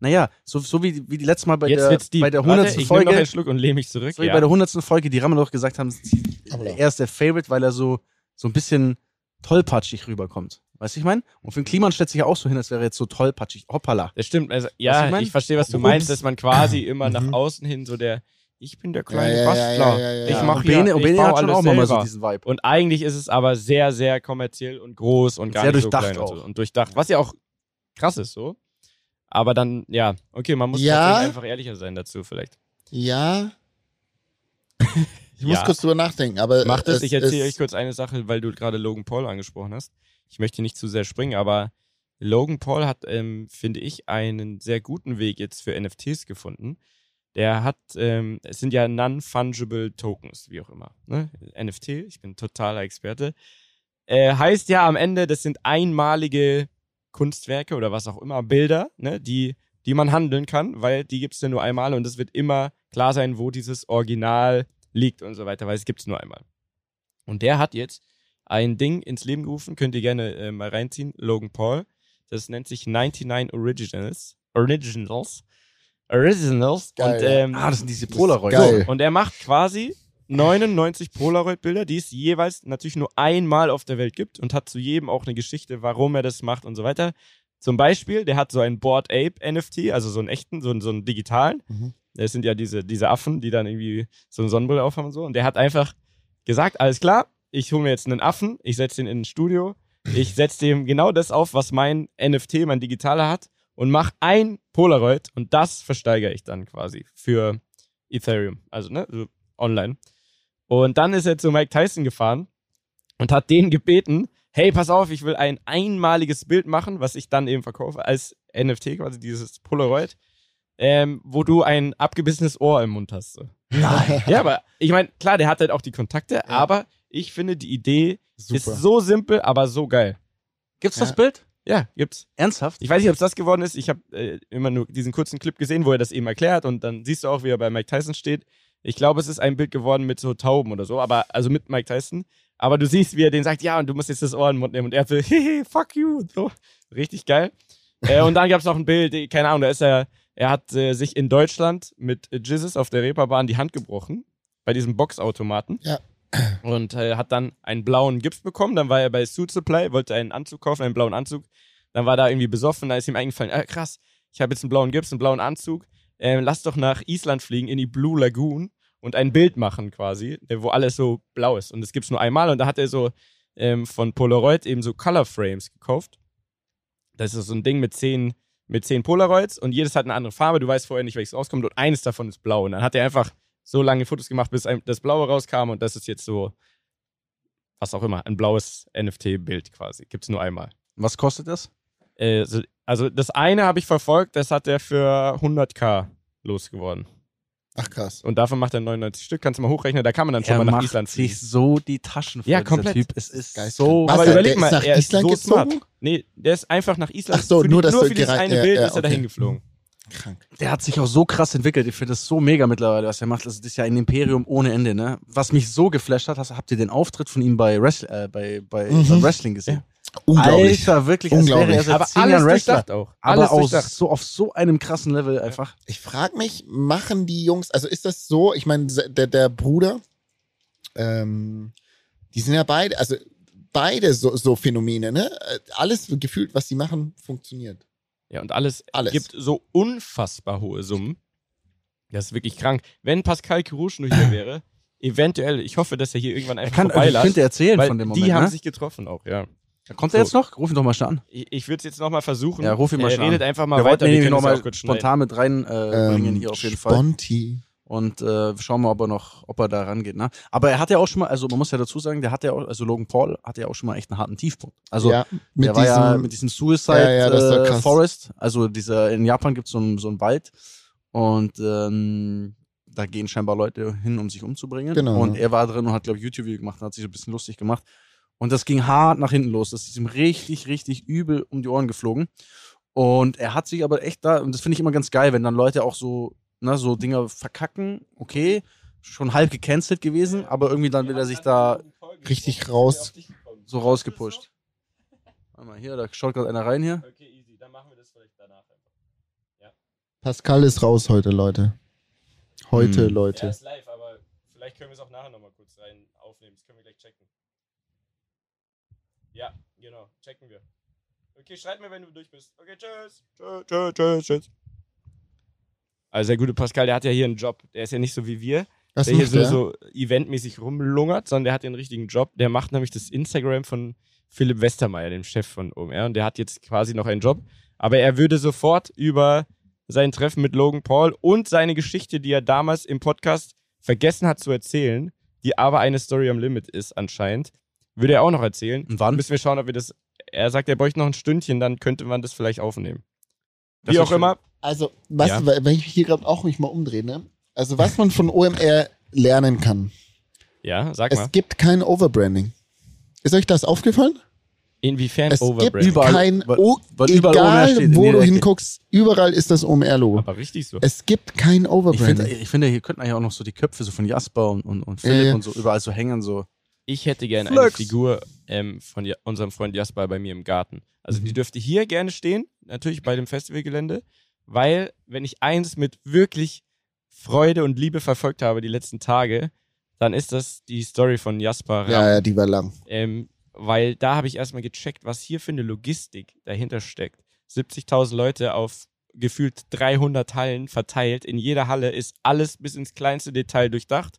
naja, so, so wie, wie die letzte Mal bei Jetzt der, deep. bei der Warte, 100. ich nehme Folge. noch einen Schluck und lehne mich zurück. So wie ja. bei der 100. Folge, die Ramme doch gesagt haben, sie, Aber er ist der Favorite, weil er so, so ein bisschen tollpatschig rüberkommt. Weißt du, ich meine? Und für den Kliman stellt sich ja auch so hin, als wäre er jetzt so tollpatschig. Hoppala. Das stimmt. Also, ich ja, mein? ich, verstehe, was du Ups. meinst, dass man quasi immer nach Mhm. außen hin so der, ich bin der kleine Ja, Bastler. ja, ja, ja. Ich mache und Bene, und ich Bene hat schon alles auch mal so diesen Vibe. Und eigentlich ist es aber sehr, sehr kommerziell und groß und gar Sehr nicht so durchdacht klein und, so. auch. und durchdacht. Was ja auch krass ist so. Aber dann, ja, okay, man muss Ja. einfach ehrlicher sein dazu vielleicht. Ja. Ich muss Ja. kurz drüber nachdenken, aber. Macht es, es ich erzähle euch kurz eine Sache, weil du gerade Logan Paul angesprochen hast. Ich möchte nicht zu sehr springen, aber Logan Paul hat, ähm, finde ich, einen sehr guten Weg jetzt für NFTs gefunden. Der hat, ähm, es sind ja Non-Fungible Tokens, wie auch immer. Ne? NFT, ich bin totaler Experte. Äh, heißt ja am Ende, das sind einmalige Kunstwerke oder was auch immer, Bilder, ne? die, die man handeln kann, weil die gibt es ja nur einmal und es wird immer klar sein, wo dieses Original liegt und so weiter, weil es gibt es nur einmal. Und der hat jetzt ein Ding ins Leben gerufen, könnt ihr gerne äh, mal reinziehen, Logan Paul. Das nennt sich 99 Originals. Originals. Originals. Geil, und, ähm, Ah, das sind diese Das ist Polaroid. geil. und er macht quasi 99 Polaroid-Bilder, die es jeweils natürlich nur einmal auf der Welt gibt und hat zu jedem auch eine Geschichte, warum er das macht und so weiter. Zum Beispiel, der hat so einen Board Ape NFT, also so einen echten, so einen, so einen digitalen. Mhm. Das sind ja diese, diese Affen, die dann irgendwie so eine Sonnenbrille aufhaben und so. Und der hat einfach gesagt, alles klar, ich hole mir jetzt einen Affen, ich setze den in ein Studio, ich setze dem genau das auf, was mein NFT, mein digitaler hat und mache ein Polaroid und das versteigere ich dann quasi für Ethereum, also ne, so online. Und dann ist er zu Mike Tyson gefahren und hat den gebeten, hey, pass auf, ich will ein einmaliges Bild machen, was ich dann eben verkaufe als NFT, quasi dieses Polaroid, ähm, wo du ein abgebissenes Ohr im Mund hast. So. Nein. Ja, aber ich meine, klar, der hat halt auch die Kontakte, aber ich finde die Idee Super. ist so simpel, aber so geil. Gibt's Ja. das Bild? Ja, gibt's. Ernsthaft? Ich weiß nicht, ob es das geworden ist. Ich habe äh, immer nur diesen kurzen Clip gesehen, wo er das eben erklärt und dann siehst du auch, wie er bei Mike Tyson steht. Ich glaube, es ist ein Bild geworden mit so Tauben oder so, aber also mit Mike Tyson. Aber du siehst, wie er den sagt, ja, und du musst jetzt das Ohr in den Mund nehmen. Und er so, hehe, fuck you. Und so. Richtig geil. äh, und dann gab es noch ein Bild, eh, keine Ahnung, da ist er, er hat äh, sich in Deutschland mit äh, Jizzes auf der Reeperbahn die Hand gebrochen. Bei diesem Boxautomaten. Ja. Und äh, hat dann einen blauen Gift bekommen. Dann war er bei Suit Supply, wollte einen Anzug kaufen, einen blauen Anzug. Dann war da irgendwie besoffen, da ist ihm eingefallen, ah, krass, ich habe jetzt einen blauen Gips, einen blauen Anzug. Ähm, lass doch nach Island fliegen, in die Blue Lagoon und ein Bild machen quasi, äh, wo alles so blau ist. Und das gibt's nur einmal. Und da hat er so ähm, von Polaroid eben so Color Frames gekauft. Das ist so ein Ding mit zehn, mit zehn Polaroids und jedes hat eine andere Farbe. Du weißt vorher nicht, welches rauskommt und eines davon ist blau. Und dann hat er einfach so lange Fotos gemacht, bis das Blaue rauskam und das ist jetzt so, was auch immer, ein blaues NFT-Bild quasi. Gibt's nur einmal. Was kostet das? Äh, so- also das eine habe ich verfolgt, das hat er für 100k losgeworden. Ach krass. Und davon macht er 99 Stück, kannst du mal hochrechnen, da kann man dann schon er mal nach macht Island fliegen. sich so die Taschen voll, Ja, komplett. Typ. Es ist Geil. so... Was, Aber überleg mal, ist nach er ist Island so gezogen? smart. Nee, der ist einfach nach Island. Ach so, für nur, die, dass nur für dieses gerei- eine ja, Bild ja, ist er dahin geflogen. Krank. Der hat sich auch so krass entwickelt. Ich finde das so mega mittlerweile, was er macht. Also das ist ja ein Imperium ohne Ende, ne? Was mich so geflasht hat, hast, habt ihr den Auftritt von ihm bei, Wrestl äh, bei, bei Mhm. beim Wrestling gesehen? Unglaublich. Alter, wirklich, als wäre Unglaublich. er seit Aber alles Wrestler. durchdacht auch. Aber Alles auch durchdacht. so, auf so einem krassen Level einfach. Ich frage mich, machen die Jungs, also ist das so, ich meine, der, der Bruder, ähm, die sind ja beide, also beide so, so Phänomene, ne? Äh, Alles gefühlt, was sie machen, funktioniert. Ja, und alles, Alles. gibt so unfassbar hohe Summen. Das ist wirklich krank. Wenn Pascal Kirouche nur hier wäre, eventuell, ich hoffe, dass er hier irgendwann Er einfach kann, also, vorbeilasst. könnte erzählen weil von dem die Moment. haben ne? sich getroffen auch, ja. Kommt er jetzt noch? Ruf ihn doch mal schnell an. Ich, ich würde es jetzt nochmal versuchen. Ja, ruf ihn mal er schnell redet an. einfach mal Wir weiter. ihn wir können kurz schneiden. spontan mit reinbringen Ähm, hier auf jeden Fall. Sponti. Und äh, schauen wir, ob er noch, ob er da rangeht. Ne? Aber er hat ja auch schon mal, also man muss ja dazu sagen, der hat ja auch, also Logan Paul hatte ja auch schon mal echt einen harten Tiefpunkt. Also ja, mit der war ja diesem, mit diesem Suicide Ja, ja, äh. Forest. Also dieser, in Japan gibt es so einen so einen Wald und ähm, da gehen scheinbar Leute hin, um sich umzubringen. Genau, Und er war drin und hat, glaube ich, YouTube-Video gemacht und hat sich so ein bisschen lustig gemacht. Und das ging hart nach hinten los. Das ist ihm richtig, richtig übel um die Ohren geflogen. Und er hat sich aber echt da, und das finde ich immer ganz geil, wenn dann Leute auch so, ne, so Dinger verkacken, okay, schon halb gecancelt gewesen, aber irgendwie dann will er sich da richtig raus. so rausgepusht. Warte mal, hier, da schaut gerade einer rein hier. Okay, easy. Dann machen wir das vielleicht danach einfach. Pascal ist raus heute, Leute. Heute, Hm. Ja, Leute. ist live, aber vielleicht können wir es auch nachher nochmal kurz rein aufnehmen. Das können wir gleich checken. Ja, genau. Checken wir. Okay, schreib mir, wenn du durch bist. Okay, tschüss. Tschüss, tschüss, tschüss, tschüss. Also der gute Pascal, der hat ja hier einen Job. Der ist ja nicht so wie wir, Was der hier so, so eventmäßig rumlungert, sondern der hat den richtigen Job. Der macht nämlich das Instagram von Philipp Westermeier, dem Chef von OMR. Und der hat jetzt quasi noch einen Job. Aber er würde sofort über sein Treffen mit Logan Paul und seine Geschichte, die er damals im Podcast vergessen hat zu erzählen, die aber eine Story am Limit ist anscheinend, würde er auch noch erzählen. Und wann? Müssen wir schauen, ob wir das. Er sagt, er bräuchte noch ein Stündchen, dann könnte man das vielleicht aufnehmen. Das Wie auch schön. immer. Also, was, Ja. wenn ich hier gerade auch mich mal umdrehe, ne? Also, was man von OMR lernen kann. Ja, sag mal. Es gibt kein Overbranding. Ist euch das aufgefallen? Inwiefern Es Overbrand? gibt Überall, kein, o weil überall OMR egal steht wo du hinguckst, überall ist das OMR-Logo. Aber richtig so. Es gibt kein Ich Overbranding. finde, ich finde, hier könnten eigentlich auch noch so die Köpfe so von Jasper und, und, und Philipp Ja, ja. und so überall so hängen, so. Ich hätte gerne eine Flex. Figur ähm, von ja unserem Freund Jasper bei mir im Garten. Also Mhm. die dürfte hier gerne stehen, natürlich bei dem Festivalgelände, weil wenn ich eins mit wirklich Freude und Liebe verfolgt habe die letzten Tage, dann ist das die Story von Jasper Ram. ja, ja, die war lang. Ähm, weil da habe ich erstmal gecheckt, was hier für eine Logistik dahinter steckt. 70.000 Leute auf gefühlt 300 Hallen verteilt. In jeder Halle ist alles bis ins kleinste Detail durchdacht.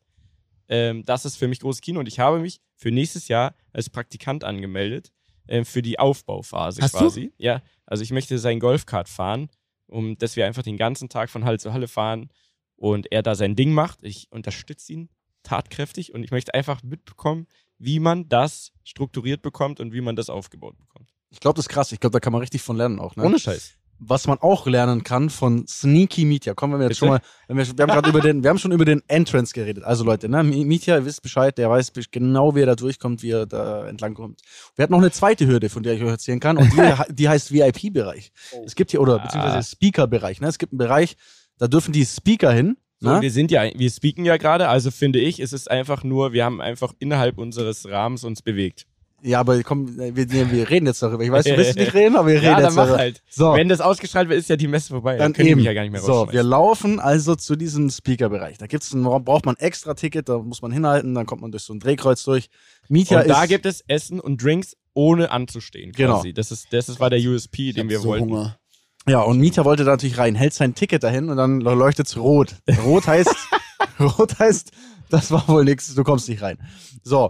Ähm, das ist für mich großes Kino und ich habe mich für nächstes Jahr als Praktikant angemeldet ähm, für die Aufbauphase Hast du? quasi. Ja, also ich möchte sein Golfkart fahren, um dass wir einfach den ganzen Tag von Halle zu Halle fahren und er da sein Ding macht. Ich unterstütze ihn tatkräftig und ich möchte einfach mitbekommen, wie man das strukturiert bekommt und wie man das aufgebaut bekommt. Ich glaube, das ist krass. Ich glaube, da kann man richtig von lernen auch. Ne? Ohne Scheiß. Was man auch lernen kann von Sneaky Media. Kommen wir jetzt Bitte? schon mal. Wir, wir haben gerade über den, wir haben schon über den Entrance geredet. Also Leute, ne, Media, ihr wisst Bescheid, der weiß genau, wie er da durchkommt, wie er da entlang kommt. Wir hatten noch eine zweite Hürde, von der ich euch erzählen kann, und die, die heißt VIP-Bereich. Es gibt hier, oder beziehungsweise Ah. Speaker-Bereich. Ne? Es gibt einen Bereich, da dürfen die Speaker hin. So, ne? wir sind ja, wir speaken ja gerade, also finde ich, es ist einfach nur, wir haben einfach innerhalb unseres Rahmens uns bewegt. Ja, aber komm, wir, wir reden jetzt darüber. Ich weiß, du willst nicht reden, aber wir reden ja, dann jetzt mach darüber. halt. So. Wenn das ausgestrahlt wird, ist ja die Messe vorbei. Dann können eben. mich ja gar nicht mehr so, wir laufen also zu diesem Speaker-Bereich. Da gibt's ein, braucht man ein extra Ticket, da muss man hinhalten, dann kommt man durch so ein Drehkreuz durch. Mietja und da ist, gibt es Essen und Drinks ohne anzustehen. Genau. Quasi. Das, ist, das ist, war der USP, den wir so wollten. Hunger. ja, und Mietja wollte da natürlich rein, hält sein Ticket dahin und dann leuchtet's rot. Rot heißt, rot heißt, das war wohl nichts, du kommst nicht rein. So,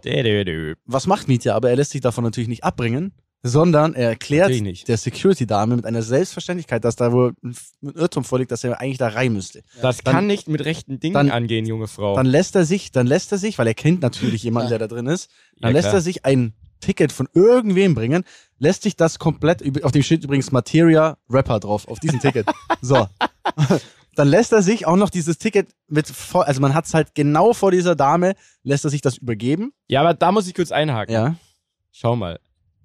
was macht Mietja? Aber er lässt sich davon natürlich nicht abbringen, sondern er erklärt der Security-Dame mit einer Selbstverständlichkeit, dass da wohl ein Irrtum vorliegt, dass er eigentlich da rein müsste. Das Dann- kann nicht mit rechten Dingen dann- angehen, junge Frau. Dann lässt er sich, dann lässt er sich, weil er kennt natürlich jemanden, Ja. der da drin ist, Ja, dann lässt klar. er sich ein Ticket von irgendwem bringen, lässt sich das komplett, auf dem steht übrigens Materia Rapper drauf, auf diesem Ticket. So. Dann lässt er sich auch noch dieses Ticket mit, vor, also man hat es halt genau vor dieser Dame, lässt er sich das übergeben. ja, aber da muss ich kurz einhaken. Ja. Schau mal.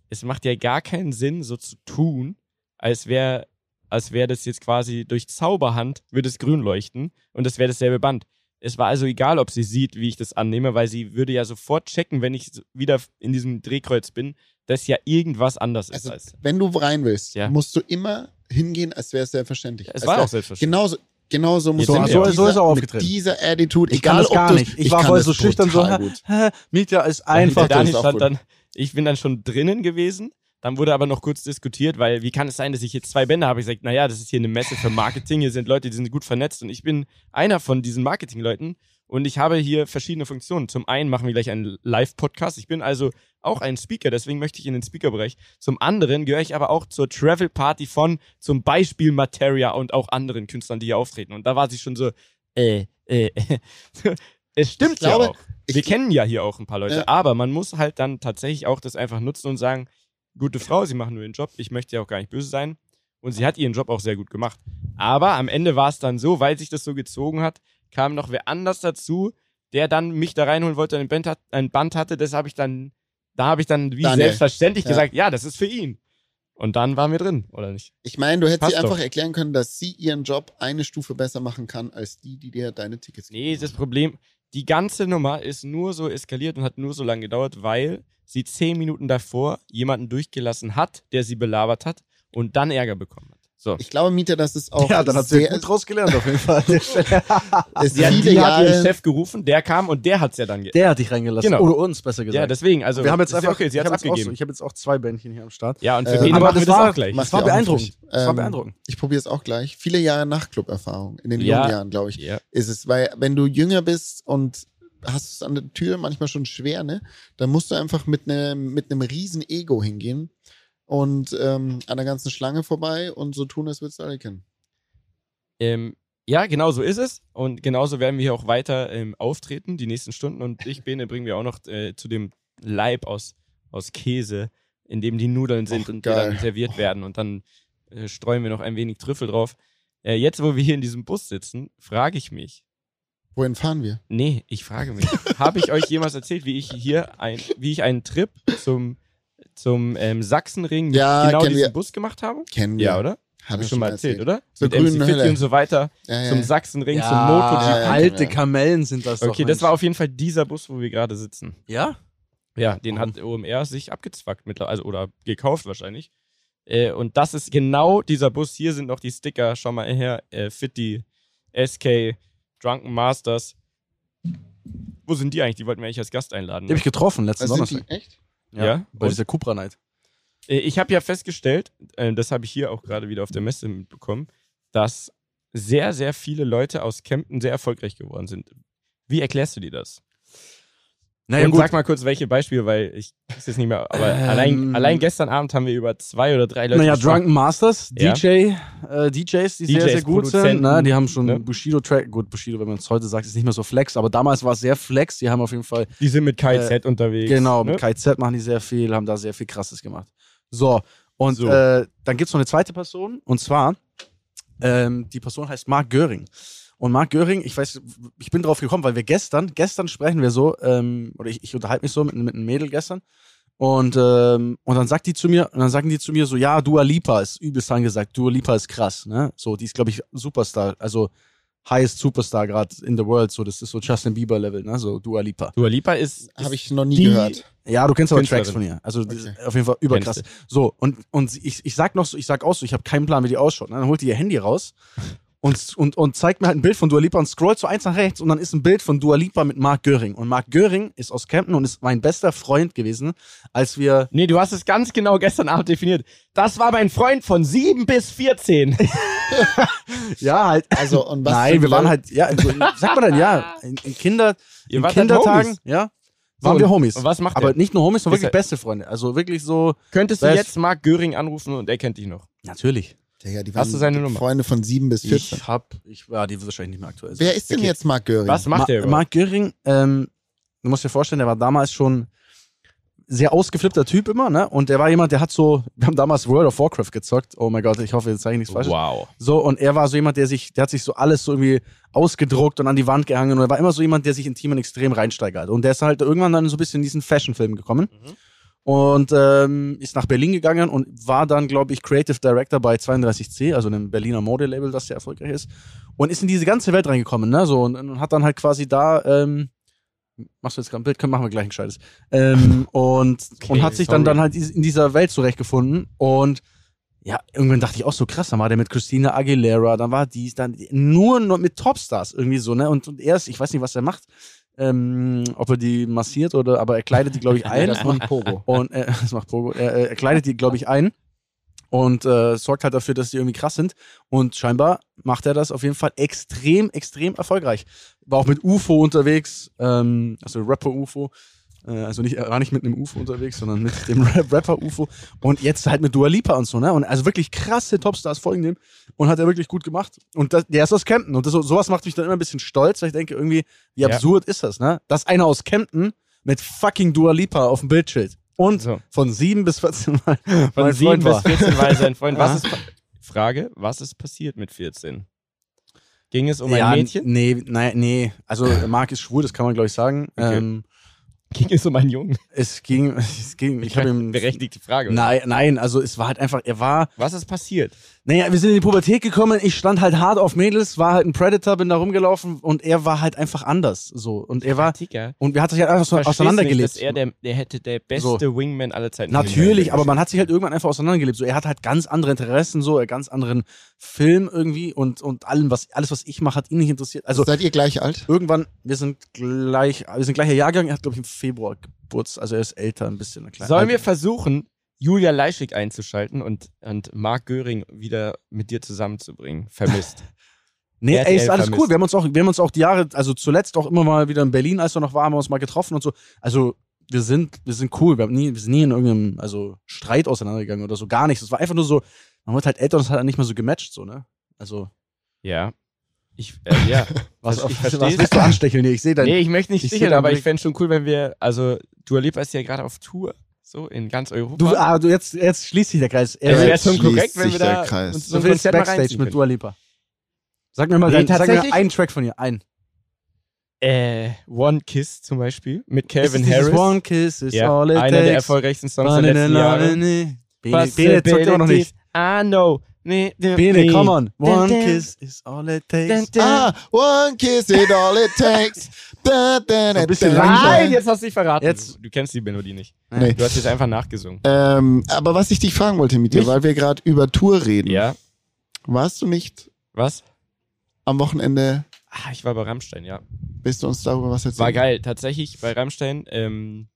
Es macht ja gar keinen Sinn, so zu tun, als wäre als wäre das jetzt quasi durch Zauberhand, würde es grün leuchten und das wäre dasselbe Band. Es war also egal, ob sie sieht, wie ich das annehme, weil sie würde ja sofort checken, wenn ich wieder in diesem Drehkreuz bin, dass ja irgendwas anders ist. Also, als, wenn du rein willst, Ja. musst du immer hingehen, als wäre es selbstverständlich. es Als war wär- auch selbstverständlich. Genauso, Jetzt du sind mit wir auch. So ist er mit aufgetreten. dieser Attitude, Ich kann egal das gar nicht. Ich, war kann voll so schüchtern, so, Mietja ist einfach. der Dani das ist auch stand dann, ich bin dann schon drinnen gewesen. Dann wurde aber noch kurz diskutiert, weil wie kann es sein, dass ich jetzt zwei Bänder habe? Ich gesagt, naja, das ist hier eine Messe für Marketing. Hier sind Leute, die sind gut vernetzt und ich bin einer von diesen Marketingleuten. Und ich habe hier verschiedene Funktionen. Zum einen machen wir gleich einen Live-Podcast. Ich bin also auch ein Speaker, deswegen möchte ich in den Speaker-Bereich. Zum anderen gehöre ich aber auch zur Travel-Party von zum Beispiel Materia und auch anderen Künstlern, die hier auftreten. Und da war sie schon so, äh, äh, es stimmt Ich glaube, ja auch. Wir kennen ja hier auch ein paar Leute, Ja. aber man muss halt dann tatsächlich auch das einfach nutzen und sagen, gute Frau, sie machen nur ihren Job, ich möchte ja auch gar nicht böse sein. Und sie hat ihren Job auch sehr gut gemacht. Aber am Ende war es dann so, weil sich das so gezogen hat, kam noch wer anders dazu, der dann mich da reinholen wollte, ein Band, hat, ein Band hatte. Das habe ich dann, da habe ich dann wie Daniel. selbstverständlich Ja. gesagt, ja, das ist für ihn. Und dann waren wir drin, oder nicht? Ich meine, du hättest Passt ihr einfach doch. erklären können, dass sie ihren Job eine Stufe besser machen kann, als die, die dir deine Tickets geben. Nee, das Problem, die ganze Nummer ist nur so eskaliert und hat nur so lange gedauert, weil sie zehn Minuten davor jemanden durchgelassen hat, der sie belabert hat und dann Ärger bekommen hat. So. Ich glaube, Mieter, das ist auch Ja, dann hat sie sehr, gut draus gelernt auf jeden Fall. ist Sie hat, viele die hat ihren Jahre. Chef gerufen, der kam und der hat's ja dann Der hat dich reingelassen. Genau. Oder uns, besser gesagt. Ja, deswegen, also wir haben jetzt ja einfach, okay, sie ich hat's habe jetzt, auch so, abgegeben. ich hab jetzt auch zwei Bändchen hier am Start. Ja, und für Äh, den aber machen das wir das war- auch gleich. Das war beeindruckend. frisch. Das war Ähm, beeindruckend. Ich probiere es auch gleich. Viele Jahre Nachtclub-Erfahrung in den Ja. jungen Jahren, glaube ich, Ja. ist es. Weil wenn du jünger bist und hast es an der Tür manchmal schon schwer, ne? Dann musst du einfach mit einem mit einem riesen Ego hingehen und ähm, an der ganzen Schlange vorbei und so tun, als würdest du alle kennen. Ähm, ja, genau so ist es. Und genauso werden wir hier auch weiter ähm, auftreten, die nächsten Stunden. Und ich, Bene, bringen wir auch noch äh, zu dem Leib aus, aus Käse, in dem die Nudeln sind Och, und die dann serviert werden. Und dann äh, streuen wir noch ein wenig Trüffel drauf. Äh, jetzt, wo wir hier in diesem Bus sitzen, frage ich mich, Wohin fahren wir? nee, ich frage mich, habe ich euch jemals erzählt, wie ich hier ein, wie ich einen Trip zum, zum ähm, Sachsenring Ja, genau diesen wir. Bus gemacht habe? Kennen wir. Ja, oder? Habe Hab ich schon mal erzählt, oder? Zur Mit MC grünen Fitti Hölle. und so weiter. Ja, ja. Zum Sachsenring, ja, zum MotoGP. Ja, ja, alte ja. Kamellen sind das doch. Okay, das Mensch. war auf jeden Fall dieser Bus, wo wir gerade sitzen. Ja? Ja, den hat OMR sich abgezwackt mittlerweile, also oder gekauft wahrscheinlich. Äh, und das ist genau dieser Bus. Hier sind noch die Sticker. Schau mal her. Äh, Fitty, SK, Drunken Masters. Wo sind die eigentlich? Die wollten wir eigentlich als Gast einladen. Die habe ich getroffen letzten Also Donnerstag. echt? Ja? Bei Und? dieser Cupra Night. Äh, Ich habe ja festgestellt, äh, das habe ich hier auch gerade wieder auf der Messe mitbekommen, dass sehr, sehr viele Leute aus Kempten sehr erfolgreich geworden sind. Wie erklärst du dir das? Naja, und gut. sag mal kurz, welche Beispiele, weil ich weiß jetzt nicht mehr, aber Ähm, allein, allein gestern Abend haben wir über zwei oder drei Leute Naja. Drunken Masters, Ja. DJ, äh, DJs, die sehr, DJs, sehr gut sind. Produzenten, Ne? Die haben schon ne? Bushido-Track. Gut, Bushido, wenn man es heute sagt, ist nicht mehr so flex, aber damals war es sehr flex. Die haben auf jeden Fall, Die sind mit KZ unterwegs. genau, ne? mit KZ machen die sehr viel, haben da sehr viel Krasses gemacht. So, und So. Äh, dann gibt es noch eine zweite Person, und zwar, ähm, die Person heißt Mark Göring. Und Mark Göring, ich weiß, ich bin drauf gekommen, weil wir gestern, gestern sprechen wir so, ähm, oder ich, ich unterhalte mich so mit, mit einem Mädel gestern. Und, ähm, und dann sagt die zu mir, und dann sagen die zu mir so, ja, Dua Lipa ist übelst angesagt, Dua Lipa ist krass, ne? So, die ist, glaube ich, Superstar, also highest Superstar gerade in the world, so, das ist so Justin Bieber-Level, ne? So, Dua Lipa. Dua Lipa ist, Habe ich noch nie die- gehört. Ja, du kennst aber Künstlerin. Tracks von ihr. Also die Okay. ist auf jeden Fall überkrass. So, und, und ich, ich sag noch so, ich sag auch so, ich habe keinen Plan, wie die ausschaut. ne? Dann holt die ihr Handy raus und, und, und zeigt mir halt ein Bild von Dua Lipa und scrollt so eins nach rechts und dann ist ein Bild von Dua Lipa mit Mark Göring. Und Mark Göring ist aus Kempten und ist mein bester Freund gewesen, als wir. Nee, du hast es ganz genau gestern Abend definiert. Das war mein Freund von 7 bis 14. Ja, halt. Also, und was Nein, wir waren halt, ja, so, sagt man dann, ja, in, in Kinder, in halt Kindertagen, Homies. ja, So, waren wir und- Homies. Und was macht Aber er? nicht nur Homies, sondern wirklich beste Freunde. Also wirklich so, Könntest du jetzt Mark Göring anrufen und er kennt dich noch? natürlich. Digga, die Hast du seine Nummer? Freunde von 7 bis 14. Ich hab, ich, ja, die wird wahrscheinlich nicht mehr aktuell sein. Wer ist denn Okay. jetzt Mark Göring? Was macht Ma er überhaupt? Mark Göring, ähm, du musst dir vorstellen, der war damals schon sehr ausgeflippter Typ immer, ne? Und der war jemand, der hat so, wir haben damals World of Warcraft gezockt. Oh mein Gott, ich hoffe, jetzt zeige ich nichts falsches. Wow. So, und er war so jemand, der sich, der hat sich so alles so irgendwie ausgedruckt und an die Wand gehangen und er war immer so jemand, der sich in Themen extrem reinsteigert. Und der ist halt irgendwann dann so ein bisschen in diesen Fashion-Film gekommen. Mhm. Und ähm, ist nach Berlin gegangen und war dann, glaube ich, Creative Director bei 32C, also einem Berliner Modelabel, das sehr erfolgreich ist. Und ist in diese ganze Welt reingekommen, ne? So, und, und hat dann halt quasi da, ähm, machst du jetzt gerade ein Bild, können, machen wir gleich ein gescheites. Ähm, und, Okay, und hat sich dann, sorry. dann halt in dieser Welt zurechtgefunden. Und ja, irgendwann dachte ich auch so krass, dann war der mit Christina Aguilera, dann war dies, dann nur noch mit Topstars irgendwie so, ne? Und, und er ist, ich weiß nicht, was er macht, ähm, ob er die massiert oder, aber er kleidet die, glaube ich, ein. das macht Pogo. Und äh, das macht Pogo. Er, er kleidet die, glaube ich, ein. und äh, sorgt halt dafür, dass die irgendwie krass sind. Und scheinbar macht er das auf jeden Fall extrem, extrem erfolgreich. War auch mit UFO unterwegs, ähm, also Rapper UFO. Äh, also nicht, er war nicht mit einem UFO unterwegs, sondern mit dem Rap Rapper UFO. Und jetzt halt mit Dua Lipa und so, ne? Und also wirklich krasse Topstars folgen dem. Und hat er wirklich gut gemacht. Und das, der ist aus Kempten. Und das, sowas macht mich dann immer ein bisschen stolz, weil ich denke, irgendwie, wie Ja. absurd ist das, ne? Dass einer aus Kempten mit fucking Dua Lipa auf dem Bildschild. Und So. von 7 bis 14 Mal Von mein 7 Freund bis war. 14 war er sein Freund. Was Ja. ist Frage, was ist passiert mit 14? Ging es um ja, ein Mädchen? Nee, nein, nee. Also Marc ist schwul, das kann man glaube ich sagen. Okay. Ähm, Ging es um einen Jungen? es ging, es ging, ich habe ihm. Berechtigte Frage. oder? Nein, nein, also es war halt einfach, er war, Was ist passiert? Naja, wir sind in die Pubertät gekommen, ich stand halt hart auf Mädels, war halt ein Predator, bin da rumgelaufen und er war halt einfach anders, so. Und er war, Digga. und wir hatten sich halt einfach so auseinandergelebt. Nicht, dass er der, der hätte der beste Wingman aller Zeiten Natürlich, aber man hat sich halt irgendwann einfach auseinandergelebt. So, er hat halt ganz andere Interessen, so, einen ganz anderen Film irgendwie und, und allem, was, alles, was ich mache, hat ihn nicht interessiert. Also, Seid ihr gleich alt? irgendwann, wir sind gleich, wir sind gleicher Jahrgang, er hat, glaube ich, im Februar Geburtstag, also er ist älter, ein bisschen. Sollen wir versuchen, Julia Leischig einzuschalten und, und Marc Göring wieder mit dir zusammenzubringen? Vermisst. Nee, RTL ey, ist alles vermisst. cool. Wir haben uns auch, wir haben uns auch die Jahre, also zuletzt auch immer mal wieder in Berlin, als wir noch waren, haben wir uns mal getroffen und so. Also, wir sind, wir sind cool. Wir, haben nie, wir sind nie in irgendeinem, also, Streit auseinandergegangen oder so. Gar nichts. Es war einfach nur so, man wird halt älter und es hat halt nicht mehr so gematcht, so, ne? Also, ja. Ich, äh, ja. was, Also, ich was, versteh's. was willst du anstecheln? Nee, ich sehe dein, Nee, ich möchte nicht sticheln, aber ich fände schon cool, wenn wir, also Dua Lipa ist ja gerade auf Tour, so in ganz Europa. du, ah, du, jetzt, jetzt schließt sich der Kreis. es Er, wäre Jetzt schon korrekt, wenn wir da Kreis. uns so ein willst Konzert mal Backstage mit. Dua Lipa. Sag mir mal, Nee, dein, sag mir einen Track von ihr, einen. Äh, One Kiss zum Beispiel mit Calvin Harris. One Kiss is ja, all it einer der erfolgreichsten Songs der letzten Jahre. Bene, Bene, Bene zockt immer noch nicht. I know. Nee, nee, Bene, nee. come on. One kiss is all it takes. Ah, one kiss it all it takes. Ein bisschen. Nein, jetzt hast du dich verraten. Jetzt- Du, kennst die Melodie nicht. Nee. Du hast jetzt einfach nachgesungen. Ähm, aber was ich dich fragen wollte mit dir, weil wir gerade über Tour reden. Ja. Warst du nicht Was? am Wochenende, Ah, ich war bei Rammstein, ja. willst du uns darüber was erzählen? War geil. Tatsächlich bei Rammstein. Ähm,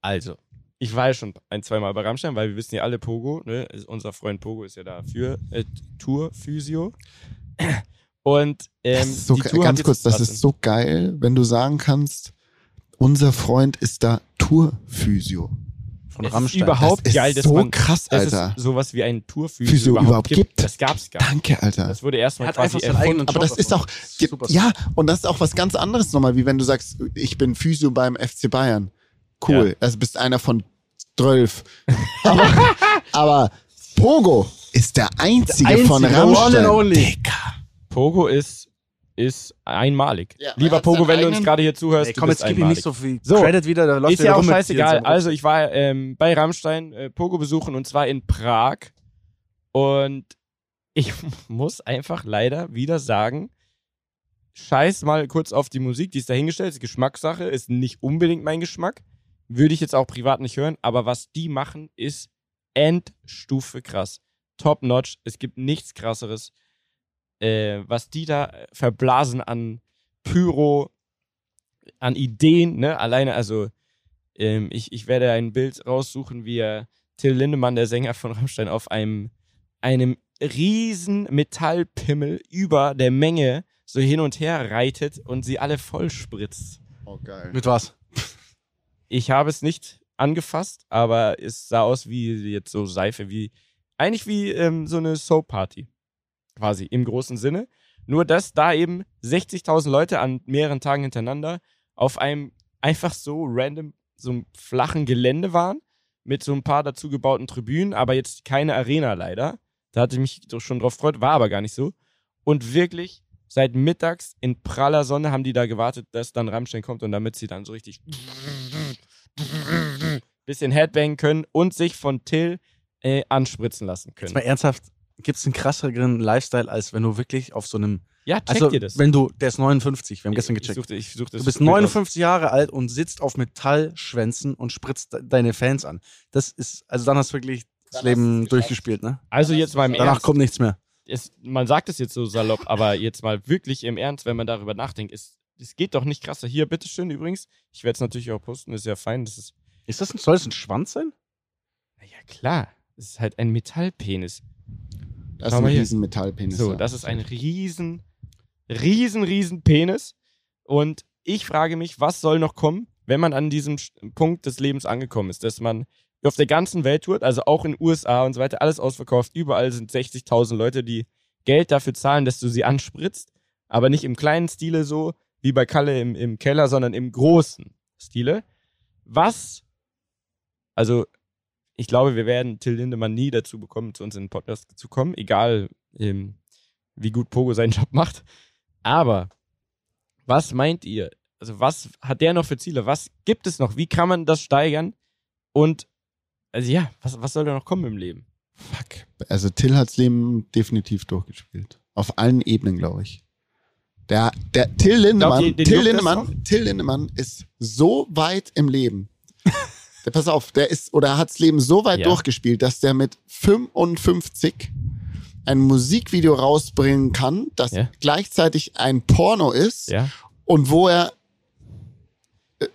also, ich war ja schon ein, zweimal bei Rammstein, weil wir wissen ja alle, Pogo, ne? ist- Unser Freund Pogo ist ja da für äh, Tour Physio. Und ähm, Das ist so, die Tour ganz kurz, das ist so geil, wenn du sagen kannst, unser Freund ist da Tourphysio. Von es ist Rammstein. überhaupt das ist geil, dass so man krass, dass Alter. es sowas wie ein Tourphysio Physio überhaupt, überhaupt gibt. gibt. Das gab's gar nicht. Danke, Alter. Das wurde erstmal Er hat quasi erfunden. Aber das ist auch. Super. ja, und das ist auch was ganz anderes nochmal, wie wenn du sagst, ich bin Physio beim FC Bayern. Cool, Ja. also bist einer von 12. aber, aber Pogo ist der einzige, Der von einzige, one Rammstein. Digga. Pogo ist, ist einmalig. Ja, er Lieber Pogo, wenn du uns gerade hier zuhörst, Ey, du komm, bist jetzt gib ihm nicht so viel So, Credit wieder. Da läuft ist ja auch scheißegal. Also ich war ähm, bei Rammstein äh, Pogo besuchen und zwar in Prag. Und ich muss einfach leider wieder sagen, scheiß mal kurz auf die Musik, die ist dahingestellt, ist Geschmackssache, ist nicht unbedingt mein Geschmack. Würde ich jetzt auch privat nicht hören, aber was die machen, ist Endstufe krass. Top notch. Es gibt nichts krasseres. Äh, was die da äh, verblasen an Pyro, an Ideen, ne? Alleine, also ähm, ich, ich werde ein Bild raussuchen, wie er Till Lindemann, der Sänger von Rammstein, auf einem, einem riesen Metallpimmel über der Menge so hin und her reitet und sie alle voll spritzt. Oh, geil. Mit was? Ich habe es nicht angefasst, aber es sah aus wie jetzt so Seife, wie eigentlich wie ähm, so eine Soap-Party. Quasi im großen Sinne. Nur, dass da eben 60.000 Leute an mehreren Tagen hintereinander auf einem einfach so random, so einem flachen Gelände waren, mit so ein paar dazu gebauten Tribünen, aber jetzt keine Arena leider. Da hatte ich mich doch schon drauf gefreut, war aber gar nicht so. Und wirklich, seit mittags in praller Sonne haben die da gewartet, dass dann Rammstein kommt und damit sie dann so richtig bisschen Headbang können und sich von Till äh, anspritzen lassen Jetzt können. mal ernsthaft, gibt es einen krasseren Lifestyle, als wenn du wirklich auf so einem. Ja, check Also, dir das. wenn du, der ist 59, wir haben gestern ich, gecheckt. suchte, ich suchte Du bist 59 Jahre alt und sitzt auf Metallschwänzen und spritzt de- deine Fans an. Das ist, also dann hast du wirklich das Dann Leben durchgespielt, ne? Also jetzt mal im Danach Ernst. kommt nichts mehr. Es, man sagt es jetzt so salopp, aber jetzt mal wirklich im Ernst, wenn man darüber nachdenkt, es, es geht doch nicht krasser. Hier, bitteschön übrigens. Ich werde es natürlich auch posten, ist ja fein. Das ist, Ist das ein, soll das ein Schwanz sein? na ja klar. Es ist halt ein Metallpenis. Das Schau ist ein mal hier. riesen Metallpenis. So, da. das ist ein riesen, riesen, riesen Penis. Und ich frage mich, was soll noch kommen, wenn man an diesem Punkt des Lebens angekommen ist, dass man auf der ganzen Welt tourt, also auch in USA und so weiter, alles ausverkauft. Überall sind 60.000 Leute, die Geld dafür zahlen, dass du sie anspritzt, aber nicht im kleinen Stile so wie bei Kalle im, im Keller, sondern im großen Stile. Was, also ich glaube, wir werden Till Lindemann nie dazu bekommen, zu uns in den Podcast zu kommen, egal ähm, wie gut Pogo seinen Job macht. Aber was meint ihr? Also was hat der noch für Ziele? Was gibt es noch? Wie kann man das steigern? Und also ja, was, was soll da noch kommen im Leben? Fuck. Also Till hat's Leben definitiv durchgespielt. Auf allen Ebenen, glaube ich. Der, der Till Lindemann, Glaubt ihr, den Till das Lindemann, Till Lindemann ist so weit im Leben. der, pass auf, der ist oder hat's Leben so weit Ja. durchgespielt, dass der mit 55 ein Musikvideo rausbringen kann, das Ja. gleichzeitig ein Porno ist Ja. und wo er,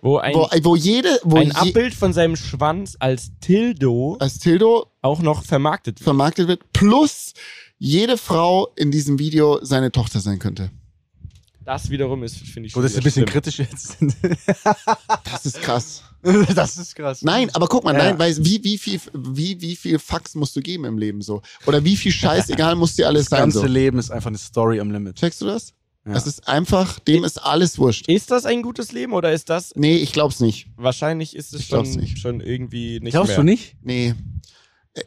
Wo ein, wo, wo jede, wo ein je, Abbild von seinem Schwanz als Tildo als Tildo auch noch vermarktet wird. vermarktet wird, plus jede Frau in diesem Video seine Tochter sein könnte. Das wiederum ist, finde ich, So, das ist ein bisschen schlimm. kritisch jetzt. Das ist krass. das ist krass. Nein, aber guck mal, Ja. nein, weil wie, wie viel, wie, wie viel Fax musst du geben im Leben so? Oder wie viel Scheiß, egal, muss dir alles Das sein ganze so. Leben ist einfach eine Story am Limit. Checkst du das? Ja. Das ist einfach, dem ist alles wurscht. Ist das ein gutes Leben oder ist das, Nee, ich glaub's nicht. wahrscheinlich ist es Ich schon, nicht. schon irgendwie nicht Glaubst mehr. du nicht? Nee. Äh,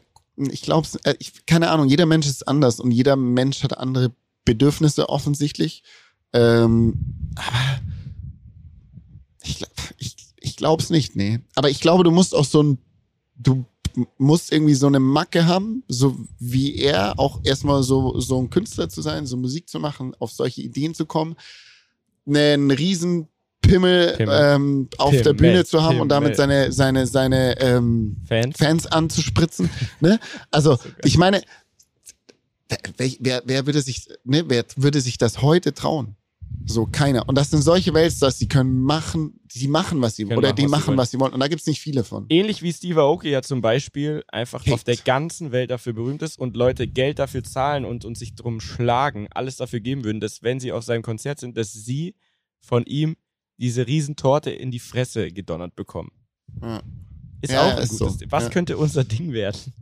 Ich glaub's, äh, ich, keine Ahnung, jeder Mensch ist anders und jeder Mensch hat andere Bedürfnisse offensichtlich. Ähm, aber ich, ich, ich glaub's nicht, nee. Aber ich glaube, du musst auch so ein, du musst irgendwie so eine Macke haben, so wie er, auch erstmal so, so ein Künstler zu sein, so Musik zu machen, auf solche Ideen zu kommen, einen riesen Pimmel, Pimmel. Ähm, auf Pimmel, der Bühne zu haben und damit Pimmel. seine, seine, seine ähm, Fans? Fans anzuspritzen. Ne? Also, ich meine, wer, wer, wer würde sich, ne, wer würde sich das heute trauen? So, keiner. Und das sind solche Weltstars, die können machen, die machen, was sie wollen. Oder machen, die was machen, was sie wollen. Und da gibt's nicht viele von. Ähnlich wie Steve Aoki ja zum Beispiel einfach Hate. auf der ganzen Welt dafür berühmt ist und Leute Geld dafür zahlen und, und sich drum schlagen, alles dafür geben würden, dass wenn sie auf seinem Konzert sind, dass sie von ihm diese Riesentorte in die Fresse gedonnert bekommen. Ja. Ist Ja, auch ein ist gutes so. Was Ja. könnte unser Ding werden?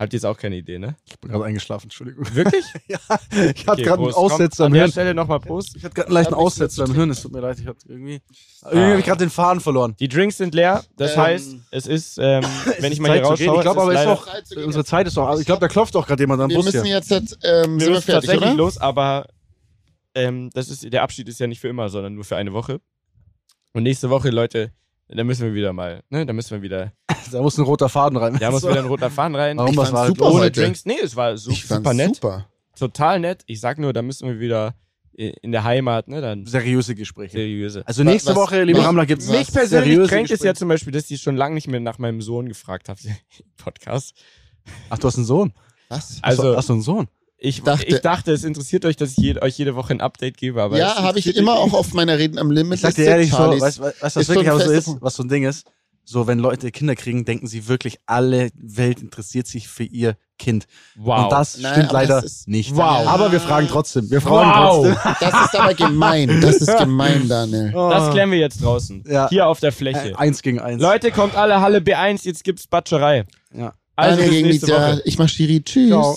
Habt ihr jetzt auch keine Idee, ne? Ich bin gerade eingeschlafen, Entschuldigung. Wirklich? ja, ich hatte Okay, gerade einen Prost. Komm, Aussetzer An im der Hirn. Stelle nochmal Prost. Ich hatte gerade einen leichten Aussetzer im Hirn. Es tut mir leid, ich hatte irgendwie. Irgendwie habe ich gerade den Faden verloren. Die Drinks sind leer, das Ähm, heißt, es ist, ähm, wenn ich mal Zeit hier rausschaue, Ich glaube aber, es ist auch. Unsere Zeit ist doch. Ich glaube, da klopft auch gerade jemand am Wir Bus müssen hier. jetzt, jetzt ähm, wir sind wir müssen fertig, tatsächlich oder? los, aber ähm, das ist, der Abschied ist ja nicht für immer, sondern nur für eine Woche. Und nächste Woche, Leute, da müssen wir wieder mal, ne, da müssen wir wieder, Da muss ein roter Faden rein. da muss So. wieder ein roter Faden rein. Warum, Ich was war super? Ohne heute. Drinks, nee, es war su Ich super nett, super. total nett. Ich sag nur, da müssen wir wieder i- in der Heimat, ne, dann Seriöse Gespräche. seriöse. Also nächste Was- Woche, liebe was- Rammler, gibt es was- Mich persönlich seriöse kränkt es ja zum Beispiel, dass ihr schon lange nicht mehr nach meinem Sohn gefragt habt im Podcast. Ach, du hast einen Sohn. Was? Also, hast du einen Sohn? Ich, dachte- ich dachte, es interessiert euch, dass ich je, euch jede Woche ein Update gebe, aber ja, habe ich immer auch auf meiner Reden am Limit. Ich sag dir ehrlich, so, weißt du, was das ist wirklich aber so ist, was so ein Ding ist? So, wenn Leute Kinder kriegen, denken sie wirklich, alle Welt interessiert sich für ihr Kind. Wow. Und das Nein, stimmt leider das nicht. Wow. Aber wir fragen trotzdem. Wir fragen wow. trotzdem. Das ist aber gemein. Das ist gemein, Daniel. Das klären wir jetzt draußen. Ja. Hier auf der Fläche. Äh, eins gegen eins. Leute, kommt alle Halle B1, jetzt gibt's Batscherei. Ja. Also Daniel bis gegen nächste Nizia. Woche. Ich mach Schiri. Tschüss. Ciao.